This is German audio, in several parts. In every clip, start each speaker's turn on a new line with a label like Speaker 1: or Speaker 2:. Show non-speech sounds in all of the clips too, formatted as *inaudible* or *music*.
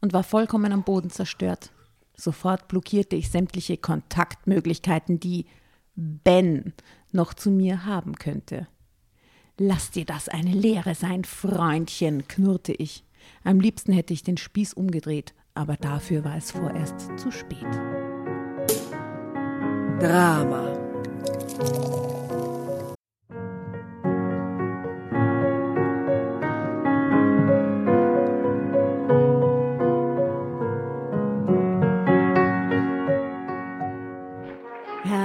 Speaker 1: und war vollkommen am Boden zerstört. Sofort blockierte ich sämtliche Kontaktmöglichkeiten, die Ben noch zu mir haben könnte. Lass dir das eine Lehre sein, Freundchen, knurrte ich. Am liebsten hätte ich den Spieß umgedreht, aber dafür war es vorerst zu spät.
Speaker 2: Drama.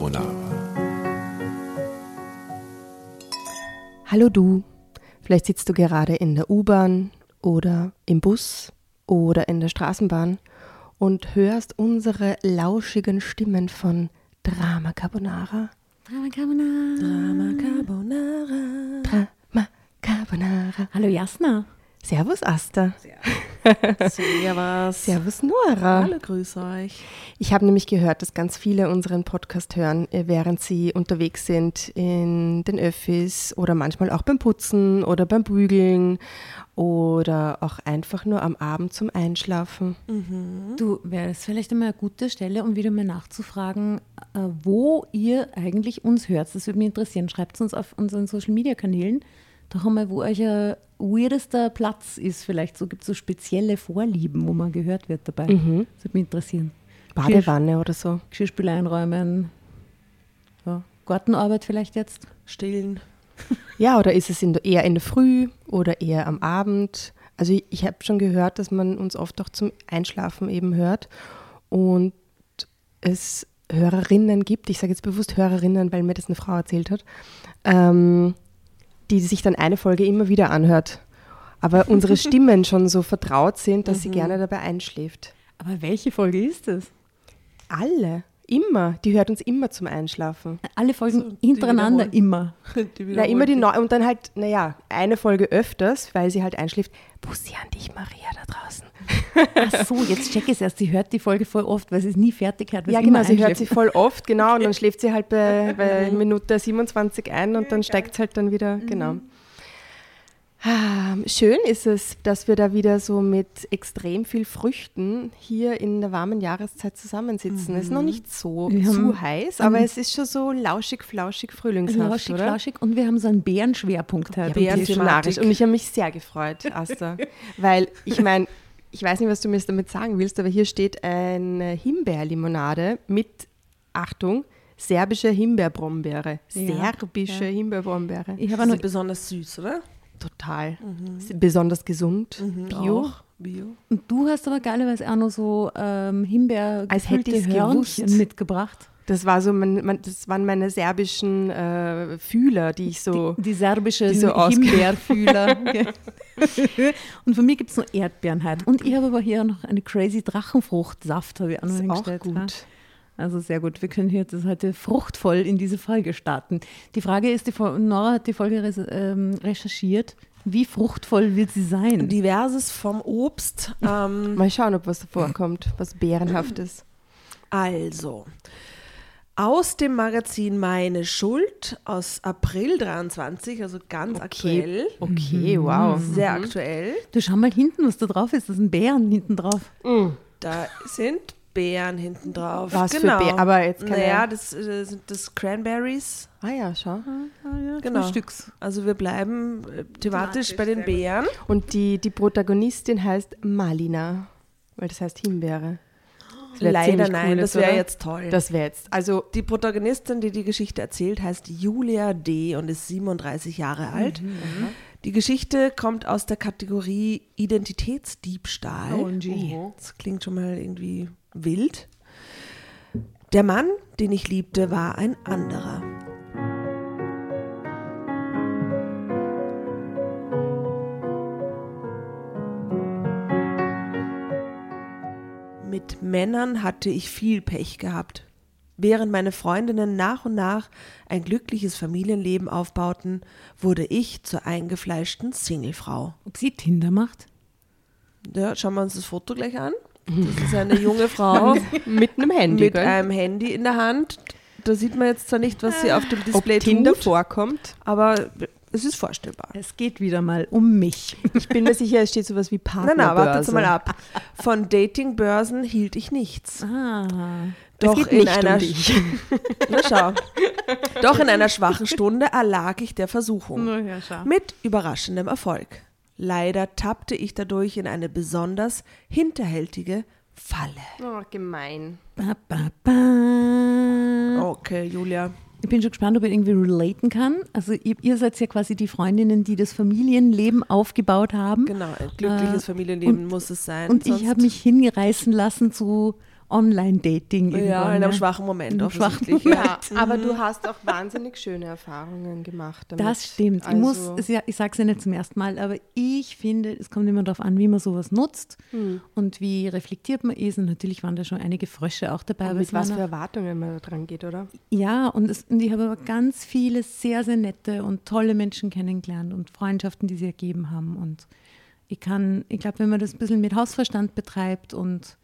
Speaker 3: Carbonara.
Speaker 4: Hallo du, vielleicht sitzt du gerade in der U-Bahn oder im Bus oder in der Straßenbahn und hörst unsere lauschigen Stimmen von Drama Carbonara.
Speaker 1: Drama Carbonara.
Speaker 2: Drama Carbonara.
Speaker 4: Drama Carbonara.
Speaker 1: Hallo Jasna.
Speaker 4: Servus Asta. *laughs*
Speaker 2: Servus.
Speaker 4: Servus Nora.
Speaker 2: Hallo, grüß euch.
Speaker 4: Ich habe nämlich gehört, dass ganz viele unseren Podcast hören, äh, während sie unterwegs sind in den Öffis oder manchmal auch beim Putzen oder beim Bügeln oder auch einfach nur am Abend zum Einschlafen.
Speaker 1: Du, wäre es vielleicht einmal eine gute Stelle, um wieder mal nachzufragen, äh, wo ihr eigentlich uns hört. Das würde mich interessieren. Schreibt es uns auf unseren Social Media Kanälen. Doch einmal, wo euer weirdester Platz ist. Vielleicht so gibt es so spezielle Vorlieben, wo man gehört wird dabei. Das würde mich interessieren.
Speaker 4: Badewanne oder so.
Speaker 1: Geschirrspüler einräumen. Ja. Gartenarbeit vielleicht jetzt.
Speaker 2: Stillen. *laughs*
Speaker 4: Ja, oder ist es in der, eher in der Früh oder eher am Abend? Also ich, ich habe schon gehört, dass man uns oft auch zum Einschlafen eben hört und es Hörerinnen gibt, ich sage jetzt bewusst Hörerinnen, weil mir das eine Frau erzählt hat, ähm, die sich dann eine Folge immer wieder anhört. Aber *laughs* unsere Stimmen schon so vertraut sind, dass sie gerne dabei einschläft.
Speaker 1: Aber welche Folge ist das?
Speaker 4: Alle, immer. Die hört uns immer zum Einschlafen.
Speaker 1: Alle Folgen
Speaker 2: So, die
Speaker 1: hintereinander immer. *laughs*
Speaker 4: Na, immer die neu und dann halt, naja, eine Folge öfters, weil sie halt einschläft. Bussi an dich, Maria, da draußen.
Speaker 1: Ach so, jetzt check ich es erst. Sie hört die Folge voll oft, weil sie es nie fertig hat.
Speaker 4: Ja, genau, sie hört sie voll oft, genau, und dann *laughs* schläft sie halt bei, bei Minute 27 ein und dann steigt es halt dann wieder, genau. Ah, Schön ist es, dass wir da wieder so mit extrem viel Früchten hier in der warmen Jahreszeit zusammensitzen. Es ist noch nicht so
Speaker 1: Wir
Speaker 4: zu heiß, aber es ist schon so lauschig, flauschig, frühlingshaft,
Speaker 1: Lauschig,
Speaker 4: oder?
Speaker 1: flauschig und wir haben so einen Bärenschwerpunkt
Speaker 4: Ja,
Speaker 1: heute.
Speaker 4: Bären
Speaker 2: Thematik.
Speaker 4: narrisch. Und ich habe mich sehr gefreut, Asta. Weil ich meine, ich weiß nicht, was du mir damit sagen willst, aber hier steht eine Himbeerlimonade mit Achtung, serbische Himbeerbrombeere.
Speaker 1: Ja,
Speaker 4: Serbische
Speaker 1: ja.
Speaker 4: Himbeerbrombeere.
Speaker 1: Ich habe noch
Speaker 2: noch besonders süß, oder?
Speaker 4: Total. Besonders gesund. Bio.
Speaker 2: Auch. Bio.
Speaker 1: Und du hast aber geilerweise auch noch so ähm, Himbeer
Speaker 4: Als hätte ich's
Speaker 1: Hörnchen
Speaker 4: gewusst.
Speaker 1: mitgebracht.
Speaker 4: Das war so, mein, mein, das waren meine serbischen äh, Fühler, die ich so.
Speaker 1: Die serbische
Speaker 4: die so ausge-
Speaker 1: Himbeerfühler. *laughs* und für mich gibt es noch Erdbeeren heute. Und ich habe aber hier noch eine crazy Drachenfruchtsaft, habe ich auch noch
Speaker 4: ist auch gut.
Speaker 1: ja. Also sehr gut. Wir können hier das heute fruchtvoll in diese Folge starten. Die Frage ist, die Nora hat die Folge ähm, recherchiert. Wie fruchtvoll wird sie sein?
Speaker 2: Diverses vom Obst. *laughs* Ähm,
Speaker 4: Mal schauen, ob was davor kommt, was bärenhaftes.
Speaker 2: also, aus dem Magazin Meine Schuld aus April 23, also ganz aktuell.
Speaker 4: Okay, wow.
Speaker 2: Sehr aktuell.
Speaker 1: du schau mal hinten, was da drauf ist. Das sind Bären hinten drauf.
Speaker 2: Da sind Beeren hinten drauf.
Speaker 4: Was für
Speaker 2: genau.
Speaker 4: Beeren? Aber jetzt keine-
Speaker 2: Naja, das äh, sind das Cranberries.
Speaker 4: Ah ja, schau.
Speaker 2: Genau.
Speaker 1: Frühstücks.
Speaker 2: Also wir bleiben äh, thematisch bei den Beeren.
Speaker 4: Und die, die Protagonistin heißt Malina, weil das heißt Himbeere.
Speaker 2: Leider nein,
Speaker 4: cool,
Speaker 2: das wäre jetzt toll.
Speaker 4: Das wäre jetzt, also
Speaker 2: die Protagonistin, die die Geschichte erzählt, heißt Julia D. und ist 37 Jahre alt. Die Geschichte kommt aus der Kategorie Identitätsdiebstahl.
Speaker 1: OMG.
Speaker 2: Das klingt schon mal irgendwie wild. Der Mann, den ich liebte, war ein anderer. Mit Männern hatte ich viel Pech gehabt. Während meine Freundinnen nach und nach ein glückliches Familienleben aufbauten, wurde ich zur eingefleischten Singlefrau.
Speaker 1: Ob sie Tinder macht?
Speaker 2: Ja, schauen wir uns das Foto gleich an. Das ist eine junge Frau *laughs*
Speaker 4: mit einem Handy,
Speaker 2: mit
Speaker 4: gell?
Speaker 2: einem Handy in der Hand. Da sieht man jetzt zwar nicht, was sie auf dem
Speaker 4: Ob
Speaker 2: Display
Speaker 4: Tinder
Speaker 2: tut,
Speaker 4: vorkommt.
Speaker 2: aber es ist vorstellbar.
Speaker 1: Es geht wieder mal um mich.
Speaker 4: Ich bin mir sicher, es steht sowas wie *laughs*
Speaker 2: Na,
Speaker 4: Partnerbörse.
Speaker 2: na, wartet mal ab. Von Datingbörsen hielt ich nichts.
Speaker 1: Ah.
Speaker 2: Doch
Speaker 4: geht
Speaker 2: in
Speaker 4: nicht
Speaker 2: einer
Speaker 4: um dich. *laughs*
Speaker 2: Na schau. Doch in einer schwachen Stunde erlag ich der Versuchung.
Speaker 1: ja.
Speaker 2: Mit überraschendem Erfolg. Leider tappte ich dadurch in eine besonders hinterhältige Falle.
Speaker 4: Oh, gemein.
Speaker 1: Ba, ba, ba.
Speaker 2: Okay, Julia.
Speaker 1: Ich bin schon gespannt, ob ich irgendwie relaten kann. Also ihr, ihr seid ja quasi die Freundinnen, die das Familienleben aufgebaut haben.
Speaker 2: Genau, ein glückliches
Speaker 1: Äh,
Speaker 2: Familienleben
Speaker 1: und-
Speaker 2: muss es sein.
Speaker 1: Und ich habe mich hingereißen lassen zu Online-Dating.
Speaker 2: Ja,
Speaker 1: irgendwann,
Speaker 2: in einem schwachen Moment
Speaker 1: In einem schwachen
Speaker 2: offensichtlich.
Speaker 1: Moment.
Speaker 2: Ja.
Speaker 4: Aber du hast auch wahnsinnig schöne Erfahrungen gemacht. Damit.
Speaker 1: Das stimmt.
Speaker 4: Also,
Speaker 1: ich muss, ja, ich sage es ja nicht zum ersten Mal, aber ich finde, es kommt immer darauf an, wie man sowas nutzt
Speaker 2: Hm.
Speaker 1: und wie reflektiert man ist. Und natürlich waren da schon einige Frösche auch dabei.
Speaker 4: und
Speaker 1: aber
Speaker 4: mit was für Erwartungen man da dran geht, oder?
Speaker 1: Ja, und, es, und ich habe aber ganz viele sehr, sehr nette und tolle Menschen kennengelernt und Freundschaften, die sie ergeben haben. Und ich kann, ich glaube, wenn man das ein bisschen mit Hausverstand betreibt und,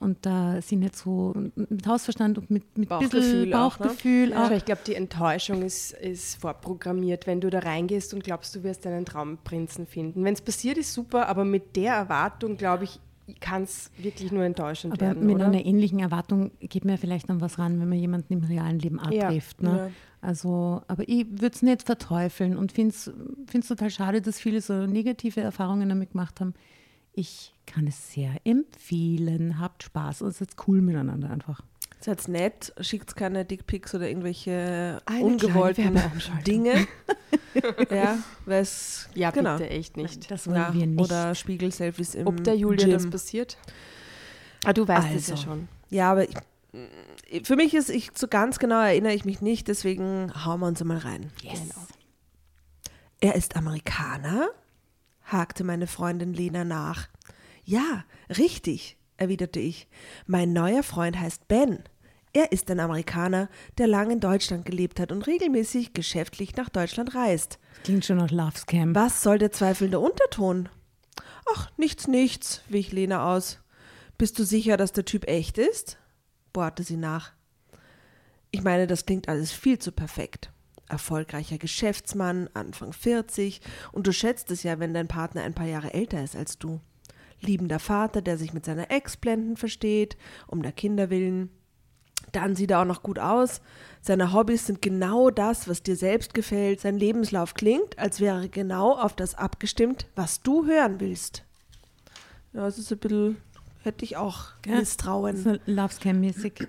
Speaker 1: und da sie nicht so mit Hausverstand und mit, mit bisschen
Speaker 2: Bauchgefühl auch, ne?
Speaker 1: Bauchgefühl auch.
Speaker 4: Aber ich glaube, die Enttäuschung ist, ist vorprogrammiert, wenn du da reingehst und glaubst, du wirst deinen Traumprinzen finden. Wenn es passiert, ist super, aber mit der Erwartung, glaube ich, kann es wirklich nur enttäuschend
Speaker 1: Aber
Speaker 4: werden,
Speaker 1: mit
Speaker 4: oder?
Speaker 1: einer ähnlichen Erwartung geht mir vielleicht an was ran, wenn man jemanden im realen Leben
Speaker 4: Ja,
Speaker 1: abtrifft. Ne?
Speaker 2: ja.
Speaker 1: Also, aber ich würde es nicht verteufeln und finde es total schade, dass viele so negative Erfahrungen damit gemacht haben. Ich kann es sehr empfehlen. Habt Spaß und seid cool miteinander einfach.
Speaker 2: Seid nett, schickt keine Dickpics oder irgendwelche
Speaker 4: Eine
Speaker 2: ungewollten. Dinge. *laughs* ja, weil es
Speaker 4: ja,
Speaker 2: genau.
Speaker 4: bitte, echt nicht.
Speaker 1: Das wollen
Speaker 2: Ja,
Speaker 1: wir nicht.
Speaker 2: Oder Spiegel-Selfies im
Speaker 4: Ob der Julia
Speaker 2: Gym.
Speaker 4: das passiert? Ah, du weißt es ja
Speaker 2: Also.
Speaker 4: schon.
Speaker 2: Ja, aber ich, für mich ist, ich so ganz genau erinnere ich mich nicht, deswegen hauen wir uns einmal rein.
Speaker 1: yes.
Speaker 2: Er ist Amerikaner? Hakte meine Freundin Lena nach. Ja, richtig, erwiderte ich. Mein neuer Freund heißt Ben. Er ist ein Amerikaner, der lang in Deutschland gelebt hat und regelmäßig geschäftlich nach Deutschland reist.
Speaker 1: Klingt schon nach Love Scam.
Speaker 2: Was soll der zweifelnde Unterton? Ach, nichts, nichts, wich Lena aus. Bist du sicher, dass der Typ echt ist? bohrte sie nach. Ich meine, das klingt alles viel zu perfekt. Erfolgreicher Geschäftsmann, Anfang 40, und du schätzt es ja, wenn dein Partner ein paar Jahre älter ist als du. Liebender Vater, der sich mit seiner Ex blenden versteht, um der Kinder willen. Dann sieht er auch noch gut aus. Seine Hobbys sind genau das, was dir selbst gefällt. Sein Lebenslauf klingt, als wäre genau auf das abgestimmt, was du hören willst. Ja, es ist ein bisschen, hätte ich auch
Speaker 1: Ja,
Speaker 2: Misstrauen.
Speaker 1: So Love Scam-mäßig.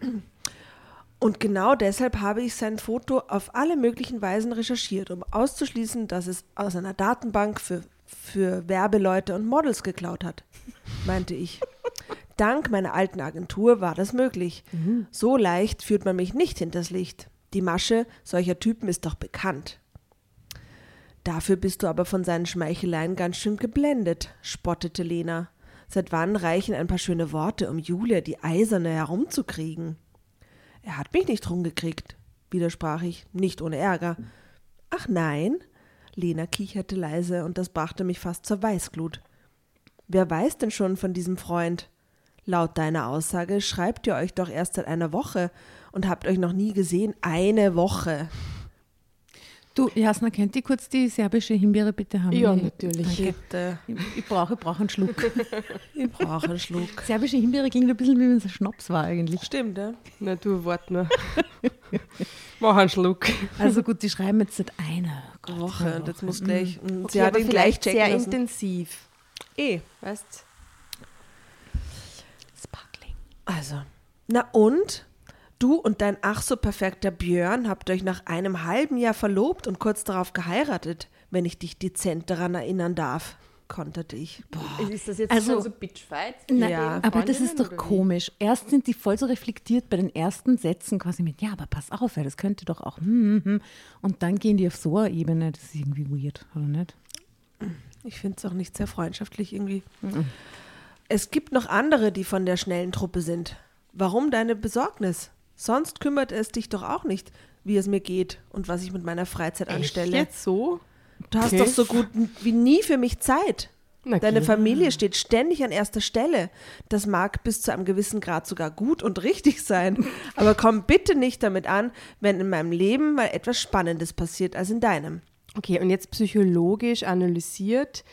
Speaker 2: Und genau deshalb habe ich sein Foto auf alle möglichen Weisen recherchiert, um auszuschließen, dass es aus einer Datenbank für, für Werbeleute und Models geklaut hat, *laughs* meinte ich. Dank meiner alten Agentur war das möglich. So leicht führt man mich nicht hinters Licht. Die Masche solcher Typen ist doch bekannt. Dafür bist du aber von seinen Schmeicheleien ganz schön geblendet, spottete Lena. Seit wann reichen ein paar schöne Worte, um Julia die Eiserne herumzukriegen? Er hat mich nicht rumgekriegt, widersprach ich, nicht ohne Ärger. Ach nein? Lena kicherte leise und das brachte mich fast zur Weißglut. Wer weiß denn schon von diesem Freund? Laut deiner Aussage schreibt ihr euch doch erst seit einer Woche und habt euch noch nie gesehen. Eine Woche.
Speaker 1: Du, Jasna, könnt ihr kurz die serbische Himbeere bitte haben?
Speaker 4: Ja,
Speaker 1: Ich-
Speaker 4: natürlich.
Speaker 1: Ich, ich brauche ich brauche einen Schluck. *laughs*
Speaker 2: Ich brauche einen Schluck.
Speaker 1: Serbische Himbeere klingt ein bisschen wie wenn es ein Schnaps war eigentlich.
Speaker 2: Stimmt, ja?
Speaker 4: Na du, wart nur. *laughs* Mach einen Schluck.
Speaker 1: Also gut, die schreiben jetzt seit einer
Speaker 2: Woche. Und jetzt muss gleich. Und
Speaker 4: Okay,
Speaker 2: sie hat ihn gleich
Speaker 4: vielleicht
Speaker 2: checken
Speaker 4: sehr
Speaker 2: lassen.
Speaker 4: intensiv.
Speaker 2: Eh.
Speaker 4: Weißt
Speaker 1: Sparkling.
Speaker 2: Also. Na und? Du und dein ach so perfekter Björn habt euch nach einem halben Jahr verlobt und kurz darauf geheiratet, wenn ich dich dezent daran erinnern darf, konterte ich.
Speaker 4: Ist das jetzt
Speaker 1: Also-
Speaker 4: schon so Bitchfight?
Speaker 1: Na,
Speaker 2: Ja.
Speaker 1: aber das ist doch komisch. Erst sind die voll so reflektiert bei den ersten Sätzen quasi mit, ja, aber pass auf, das könnte doch auch, hm, hm, hm. und dann gehen die auf so eine Ebene, das ist irgendwie weird, oder nicht?
Speaker 2: Ich finde es auch nicht sehr freundschaftlich irgendwie. Es gibt noch andere, die von der schnellen Truppe sind. Warum deine Besorgnis? Sonst kümmert es dich doch auch nicht, wie es mir geht und was ich mit meiner Freizeit anstelle.
Speaker 4: Jetzt so?
Speaker 2: Du hast
Speaker 4: Okay.
Speaker 2: doch so gut wie nie für mich Zeit.
Speaker 4: Na
Speaker 2: Deine. Familie steht ständig an erster Stelle. Das mag bis zu einem gewissen Grad sogar gut und richtig sein. *laughs* Aber komm bitte nicht damit an, wenn in meinem Leben mal etwas Spannendes passiert als in deinem.
Speaker 4: Okay, und jetzt psychologisch analysiert,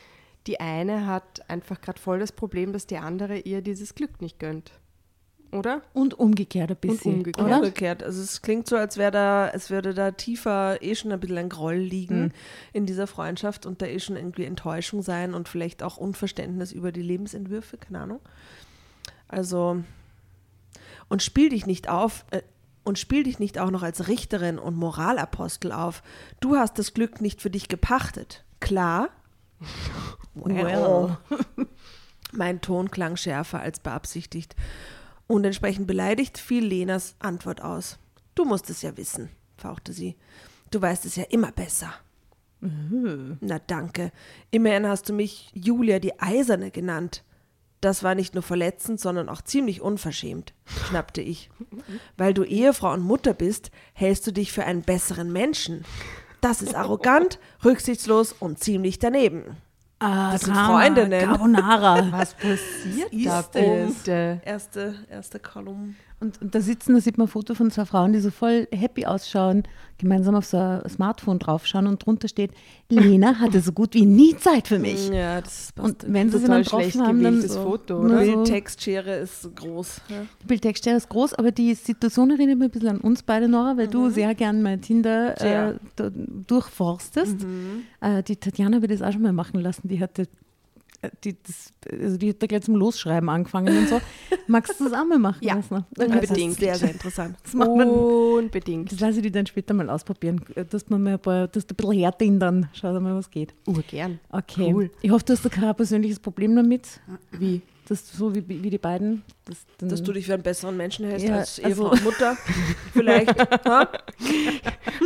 Speaker 4: die eine hat einfach gerade voll das Problem, dass die andere ihr dieses Glück nicht gönnt. Oder?
Speaker 1: Und umgekehrt ein bisschen,
Speaker 4: umgekehrt.
Speaker 1: oder?
Speaker 2: Umgekehrt. Also es klingt so, als wäre da, es würde da tiefer eh schon ein bisschen ein Groll liegen in dieser Freundschaft und da eh schon irgendwie Enttäuschung sein und vielleicht auch Unverständnis über die Lebensentwürfe, keine Ahnung. Also und spiel dich nicht auf äh, und spiel dich nicht auch noch als Richterin und Moralapostel auf. Du hast das Glück nicht für dich gepachtet. Klar? *laughs*
Speaker 1: Well.
Speaker 2: Mein Ton klang schärfer als beabsichtigt. Und entsprechend beleidigt fiel Lenas Antwort aus. Du musst es ja wissen, fauchte sie. Du weißt es ja immer besser. Na danke. Immerhin hast du mich Julia die Eiserne genannt. Das war nicht nur verletzend, sondern auch ziemlich unverschämt, schnappte ich. Weil du Ehefrau und Mutter bist, hältst du dich für einen besseren Menschen. Das ist arrogant, rücksichtslos und ziemlich daneben.
Speaker 1: Ah,
Speaker 2: Das sind
Speaker 1: Drama,
Speaker 2: Freundinnen.
Speaker 1: Carbonara.
Speaker 4: Was passiert da bitte?
Speaker 2: Erste, erste Kolumne.
Speaker 1: Und, und da sitzen, da sieht man ein Foto von zwei Frauen, die so voll happy ausschauen, gemeinsam auf so ein Smartphone draufschauen und drunter steht, Lena hatte so gut wie nie Zeit für mich.
Speaker 2: Ja, das passt.
Speaker 1: Und wenn sie sie dann
Speaker 4: Total schlecht
Speaker 1: haben, dann so,
Speaker 4: Foto,
Speaker 1: nur
Speaker 4: oder?
Speaker 1: so-
Speaker 2: Bildtextschere ist groß. Ja.
Speaker 1: Die Bildtextstelle ist groß, aber die Situation erinnert mich ein bisschen an uns beide, Nora, weil du sehr gern mein Tinder äh, durchforstest. Äh, die Tatjana wird das auch schon mal machen lassen. Die hatte, die, das, also die hat da gleich zum Losschreiben angefangen und so. Magst du das auch mal machen
Speaker 4: Ja,
Speaker 1: lassen?
Speaker 4: unbedingt.
Speaker 2: Das ist sehr, sehr interessant.
Speaker 1: Das, macht man,
Speaker 4: Unbedingt.
Speaker 1: das lasse ich dir dann später mal ausprobieren, dass man mal ein paar, dass du ein bisschen hertindern. Schau mal, was geht.
Speaker 4: Urgern.
Speaker 1: Okay.
Speaker 4: Cool.
Speaker 1: Ich hoffe, du hast da kein persönliches Problem damit.
Speaker 4: Wie?
Speaker 1: Das so wie, wie die beiden. Das, dann,
Speaker 2: Dass du dich für einen besseren Menschen hältst
Speaker 1: Ja,
Speaker 2: als
Speaker 1: also-
Speaker 2: Ehefrau und Mutter. *laughs* Vielleicht.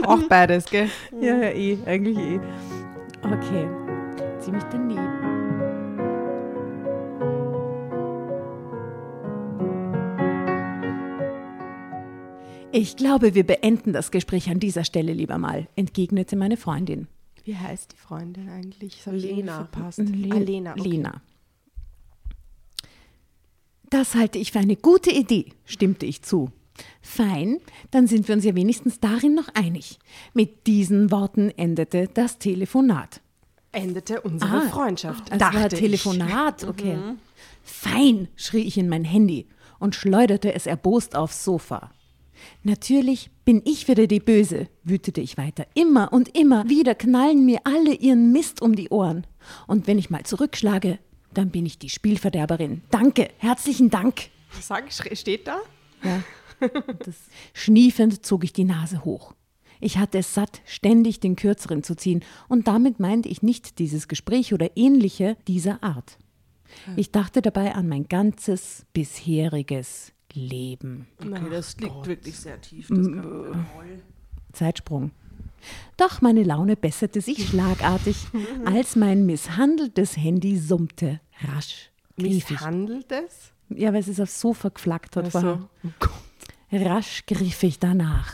Speaker 4: Auch beides, gell?
Speaker 1: Ja, ja, eh, eigentlich eh. Okay, ziemlich daneben. Ich glaube, wir beenden das Gespräch an dieser Stelle lieber mal, entgegnete meine Freundin.
Speaker 4: Wie heißt die Freundin eigentlich? Das
Speaker 2: Lena.
Speaker 4: verpasst.
Speaker 1: Le
Speaker 4: ah, Lena. Okay.
Speaker 1: Lena. Das halte ich für eine gute Idee, stimmte ich zu. Fein, dann sind wir uns ja wenigstens darin noch einig. Mit diesen Worten endete das Telefonat.
Speaker 4: Endete unsere
Speaker 1: Ah,
Speaker 4: Freundschaft.
Speaker 1: Das
Speaker 4: dachte
Speaker 1: war
Speaker 4: ich.
Speaker 1: Telefonat, okay. Fein, schrie ich in mein Handy und schleuderte es erbost aufs Sofa. Natürlich bin ich wieder die Böse, wütete ich weiter. Immer und immer wieder knallen mir alle ihren Mist um die Ohren. Und wenn ich mal zurückschlage, dann bin ich die Spielverderberin. Danke, herzlichen Dank.
Speaker 4: Sag, steht da?
Speaker 1: Ja. Schniefend zog ich die Nase hoch. Ich hatte es satt, ständig den Kürzeren zu ziehen, und damit meinte ich nicht dieses Gespräch oder ähnliche dieser Art. Ich dachte dabei an mein ganzes bisheriges Leben.
Speaker 2: Okay, das liegt wirklich sehr tief. Das kann,
Speaker 1: Zeitsprung. Doch meine Laune besserte sich schlagartig, *laughs* als mein misshandeltes Handy summte. Rasch. griff ich.
Speaker 4: Misshandeltes?
Speaker 1: Ja, weil es ist aufs Sofa geflackt hat.
Speaker 4: Ach so.
Speaker 1: vorher. Rasch griff ich danach.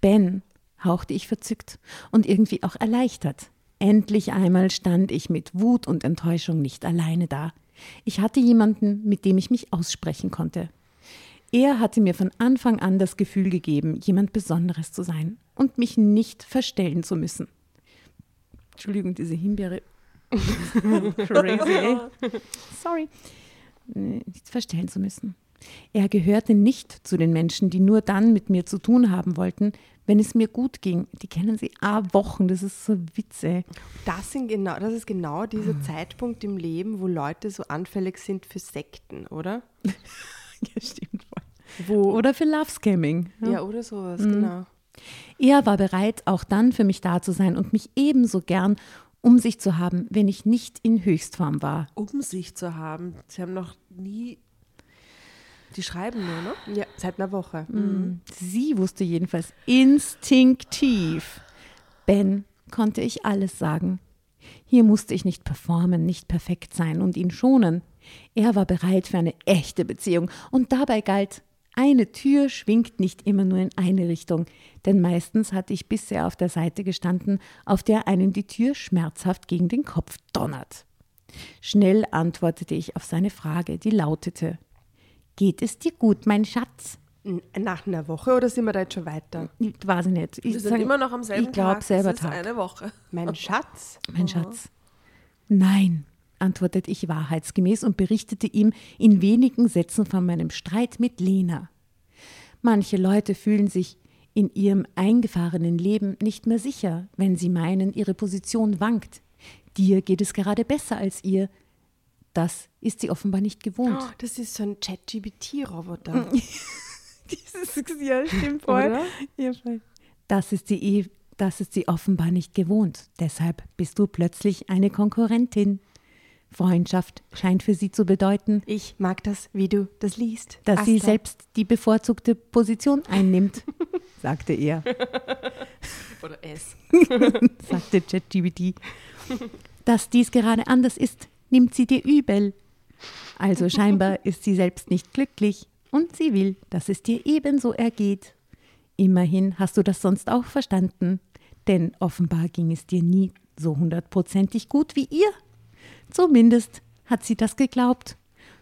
Speaker 1: Ben, hauchte ich verzückt und irgendwie auch erleichtert. Endlich einmal stand ich mit Wut und Enttäuschung nicht alleine da. Ich hatte jemanden, mit dem ich mich aussprechen konnte. Er hatte mir von Anfang an das Gefühl gegeben, jemand Besonderes zu sein und mich nicht verstellen zu müssen. Entschuldigung, diese Himbeere. *laughs* Crazy, ey. Sorry. Äh, Nicht verstellen zu müssen. Er gehörte nicht zu den Menschen, die nur dann mit mir zu tun haben wollten, wenn es mir gut ging. Die kennen sie a Wochen, das ist so Witze.
Speaker 4: Das, sind genau, das ist genau dieser Zeitpunkt im Leben, wo Leute so anfällig sind für Sekten, oder? *laughs* *laughs*
Speaker 1: Ja, stimmt voll.
Speaker 4: Wo,
Speaker 1: Oder für Love Scamming.
Speaker 4: ja, oder sowas, genau.
Speaker 1: Er war bereit, auch dann für mich da zu sein und mich ebenso gern um sich zu haben, wenn ich nicht in Höchstform war.
Speaker 2: um sich zu haben. Sie haben noch nie. Die schreiben nur, ne?
Speaker 4: Ja, seit einer Woche.
Speaker 1: Sie wusste jedenfalls instinktiv. Ben konnte ich alles sagen. Hier musste ich nicht performen, nicht perfekt sein und ihn schonen. Er war bereit für eine echte Beziehung und dabei galt, eine Tür schwingt nicht immer nur in eine Richtung, denn meistens hatte ich bisher auf der Seite gestanden, auf der einem die Tür schmerzhaft gegen den Kopf donnert. Schnell antwortete ich auf seine Frage, die lautete: Geht es dir gut, mein Schatz?
Speaker 4: Nach einer Woche oder sind wir da jetzt schon weiter?
Speaker 1: Ich weiß ich nicht. Ich
Speaker 2: Wir sind
Speaker 1: sag-
Speaker 2: immer noch am selben
Speaker 1: Ich glaube
Speaker 2: Tag.
Speaker 1: selber
Speaker 2: es ist
Speaker 1: Tag.
Speaker 2: eine Woche.
Speaker 4: Mein *laughs* Schatz?
Speaker 1: Mein Schatz. Nein, antwortete ich wahrheitsgemäß und berichtete ihm in wenigen Sätzen von meinem Streit mit Lena. Manche Leute fühlen sich in ihrem eingefahrenen Leben nicht mehr sicher, wenn sie meinen, ihre Position wankt. Dir geht es gerade besser als ihr. Das ist sie offenbar nicht gewohnt.
Speaker 4: Oh, das ist so ein Chat-GBT-Roboter. *laughs*
Speaker 1: Dieses, ja, stimmt
Speaker 4: Oder?
Speaker 1: Ja, voll. Das ist sie eh, das ist sie offenbar nicht gewohnt. Deshalb bist du plötzlich eine Konkurrentin. Freundschaft scheint für sie zu bedeuten,
Speaker 4: Ich mag das, wie du das liest.
Speaker 1: dass sie
Speaker 4: Asta.
Speaker 1: selbst die bevorzugte Position einnimmt, *laughs* sagte er,
Speaker 4: Oder es. *laughs*
Speaker 1: sagte ChatGPT. Dass dies gerade anders ist, nimmt sie dir übel. Also scheinbar ist sie selbst nicht glücklich und sie will, dass es dir ebenso ergeht. Immerhin hast du das sonst auch verstanden, denn offenbar ging es dir nie so hundertprozentig gut wie ihr. Zumindest hat sie das geglaubt.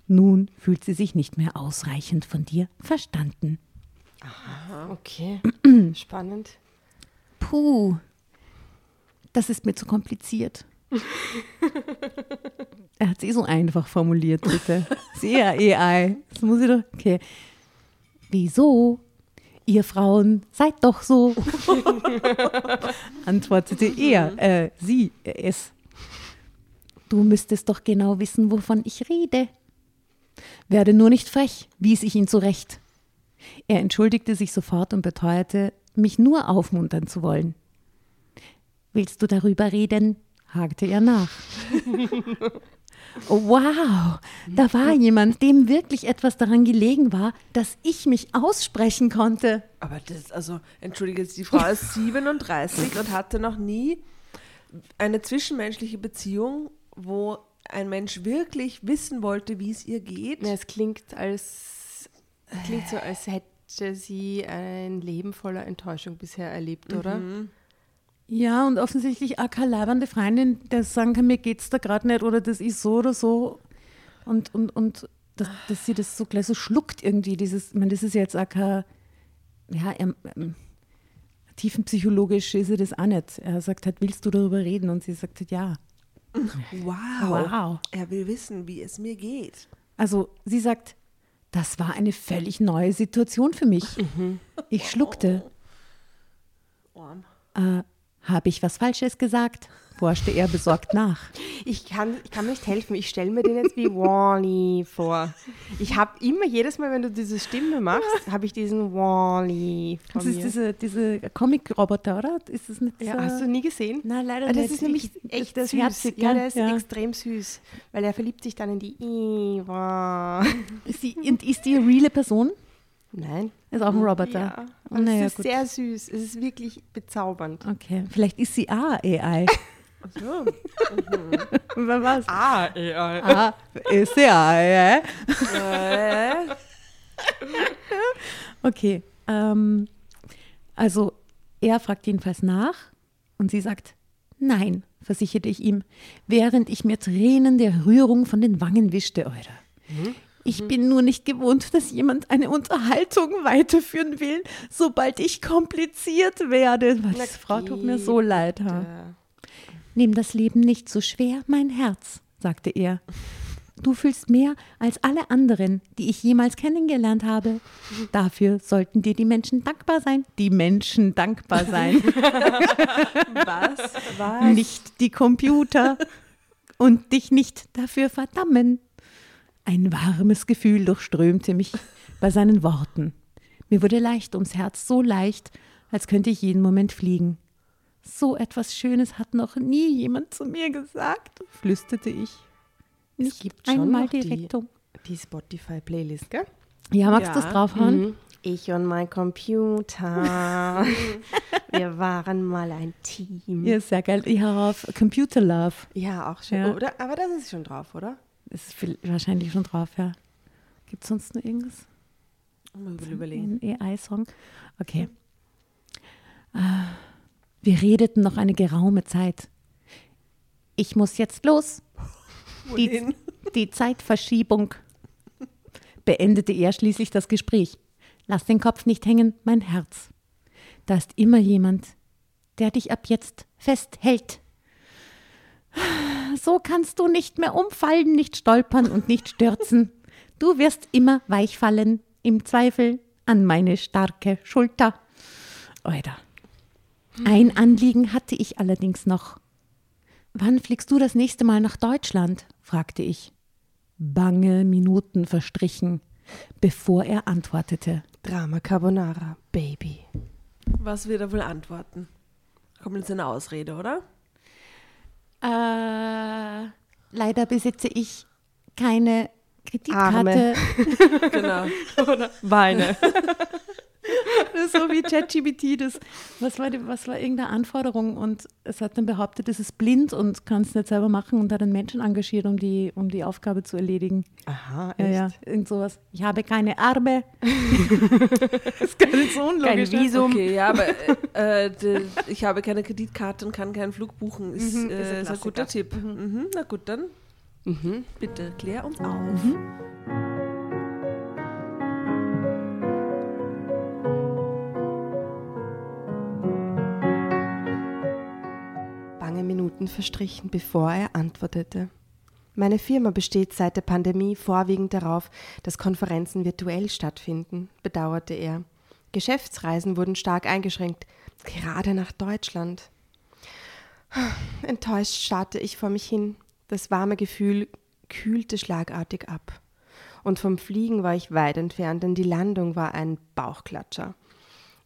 Speaker 1: Nun fühlt sie sich nicht mehr ausreichend von dir verstanden.
Speaker 4: Okay, *clears throat* spannend.
Speaker 1: Puh, das ist mir zu kompliziert. *laughs* er hat es eh so einfach formuliert, bitte. Sehr AI. Das muss ich doch. Okay. Wieso? Ihr Frauen seid doch so. *laughs* *laughs* Antwortete er, äh, sie, äh, es. Du müsstest doch genau wissen, wovon ich rede. Werde nur nicht frech, wies ich ihn zurecht. Er entschuldigte sich sofort und beteuerte, mich nur aufmuntern zu wollen. Willst du darüber reden? hakte er nach. *laughs* Wow, da war jemand, dem wirklich etwas daran gelegen war, dass ich mich aussprechen konnte.
Speaker 2: Aber das, also, entschuldige, jetzt, die Frau ist *laughs* 37 und hatte noch nie eine zwischenmenschliche Beziehung, wo ein Mensch wirklich wissen wollte, wie es ihr geht.
Speaker 4: Ja, es klingt als klingt so, als hätte sie ein Leben voller Enttäuschung bisher erlebt, oder?
Speaker 1: Ja, und offensichtlich auch keine leibende Freundin, der sagen kann, mir geht's da gerade nicht oder das ist so oder so. Und, und, und dass, dass sie das so gleich so schluckt irgendwie, dieses, ich meine, das ist ja jetzt auch kein, ja, ähm, ähm, tiefenpsychologisch ist sie das auch nicht. Er sagt halt, willst du darüber reden? Und sie sagt halt, ja.
Speaker 2: Wow.
Speaker 1: Wow.
Speaker 2: Er will wissen, wie es mir geht.
Speaker 1: Also sie sagt, das war eine völlig neue Situation für mich. Ich schluckte.
Speaker 2: Arm.
Speaker 1: Äh, Habe ich was Falsches gesagt? forschte er besorgt nach.
Speaker 4: Ich kann, ich kann mir nicht helfen. Ich stelle mir den jetzt wie Wally vor. Ich habe immer, jedes Mal, wenn du diese Stimme machst, habe ich diesen Wally
Speaker 1: Das ist
Speaker 4: mir.
Speaker 1: diese, diese Comic-Roboter, oder? Ist das nicht
Speaker 4: ja,
Speaker 1: so?
Speaker 4: hast du nie gesehen?
Speaker 1: Nein, leider
Speaker 4: Ah, das
Speaker 1: nicht.
Speaker 4: ist nämlich
Speaker 1: Ich-
Speaker 4: echt
Speaker 1: das
Speaker 4: süß.
Speaker 1: herzig,
Speaker 4: ja, der ist
Speaker 1: Ja.
Speaker 4: extrem süß, weil er verliebt sich dann in die Eva.
Speaker 1: Ist die, und ist die eine reale Person?
Speaker 4: Nein.
Speaker 1: Ist auch ein Roboter.
Speaker 4: Ja,
Speaker 1: Oh,
Speaker 4: und
Speaker 1: naja,
Speaker 4: es ist
Speaker 1: gut.
Speaker 4: sehr süß. Es ist wirklich bezaubernd.
Speaker 1: Okay, vielleicht ist sie auch *laughs* AI.
Speaker 4: So.
Speaker 1: Wer was?
Speaker 4: Ah, ja.
Speaker 1: Ah, ist sie AI. Okay, ähm, also er fragt jedenfalls nach und sie sagt, nein, versicherte ich ihm, während ich mir Tränen der Rührung von den Wangen wischte, Eurer. Ich bin nur nicht gewohnt, dass jemand eine Unterhaltung weiterführen will, sobald ich kompliziert werde. Das Frau tut mir so leid. Ha? Nimm das Leben nicht so schwer, mein Herz, sagte er. Du fühlst mehr als alle anderen, die ich jemals kennengelernt habe. Dafür sollten dir die Menschen dankbar sein. Die Menschen dankbar sein, *laughs*
Speaker 4: Was? Was?
Speaker 1: nicht die Computer. Und dich nicht dafür verdammen. Ein warmes Gefühl durchströmte mich bei seinen Worten. Mir wurde leicht ums Herz, so leicht, als könnte ich jeden Moment fliegen. So etwas Schönes hat noch nie jemand zu mir gesagt, flüsterte ich. Nicht
Speaker 4: gibt schon
Speaker 1: einmal
Speaker 4: noch die-
Speaker 1: Direktum.
Speaker 4: Die Spotify-Playlist, gell?
Speaker 1: Ja, magst
Speaker 2: Ja.
Speaker 1: du es draufhauen?
Speaker 4: Mhm. Ich und mein Computer. *laughs* Wir waren mal ein Team.
Speaker 1: Ja, sehr geil. Ich habe auf Computer Love.
Speaker 4: Ja, auch schon.
Speaker 1: Ja.
Speaker 4: Oder? Aber das ist schon drauf, oder?
Speaker 1: Ist viel, wahrscheinlich schon drauf, ja. Gibt es sonst noch irgendwas?
Speaker 2: Mal überlegen.
Speaker 1: Ein AI-Song? Okay. Äh, Wir redeten noch eine geraume Zeit. Ich muss jetzt los. *laughs* Die, die Zeitverschiebung. Beendete er schließlich das Gespräch. Lass den Kopf nicht hängen, mein Herz. Da ist immer jemand, der dich ab jetzt festhält. So kannst du nicht mehr umfallen, nicht stolpern und nicht stürzen. Du wirst immer weich fallen, im Zweifel an meine starke Schulter. Oida. Ein Anliegen hatte ich allerdings noch. Wann fliegst du das nächste Mal nach Deutschland? fragte ich. Bange Minuten verstrichen, bevor er antwortete.
Speaker 4: Drama Carbonara, Baby.
Speaker 2: Was wird er wohl antworten? Kommt jetzt eine Ausrede, oder?
Speaker 1: Äh, leider besitze ich keine Kreditkarte. *laughs*
Speaker 2: Genau. *laughs*
Speaker 4: Weine. *laughs*
Speaker 1: so wie ChatGPT das. Was war, die, was war irgendeine Anforderung? Und es hat dann behauptet, es ist blind und kann es nicht selber machen und hat einen Menschen engagiert, um die, um die Aufgabe zu erledigen.
Speaker 4: Aha,
Speaker 1: Ja,
Speaker 4: echt?
Speaker 1: ja, irgend sowas. Ich habe keine Arme. *laughs* das ist gar nicht so unlogisch.
Speaker 4: Kein Visum.
Speaker 2: Okay, ja, aber äh, äh, de, ich habe keine Kreditkarte und kann keinen Flug buchen. Ist,
Speaker 4: Mhm, ist ein
Speaker 2: äh, ist ein guter Tipp. Mhm. Na gut, dann
Speaker 4: Mhm.
Speaker 2: bitte klär uns auf.
Speaker 4: Bange Minuten verstrichen, bevor er antwortete. Meine Firma besteht seit der Pandemie vorwiegend darauf, dass Konferenzen virtuell stattfinden, bedauerte er. Geschäftsreisen wurden stark eingeschränkt, gerade nach Deutschland. Enttäuscht starrte ich vor mich hin. Das warme Gefühl kühlte schlagartig ab. Und vom Fliegen war ich weit entfernt, denn die Landung war ein Bauchklatscher.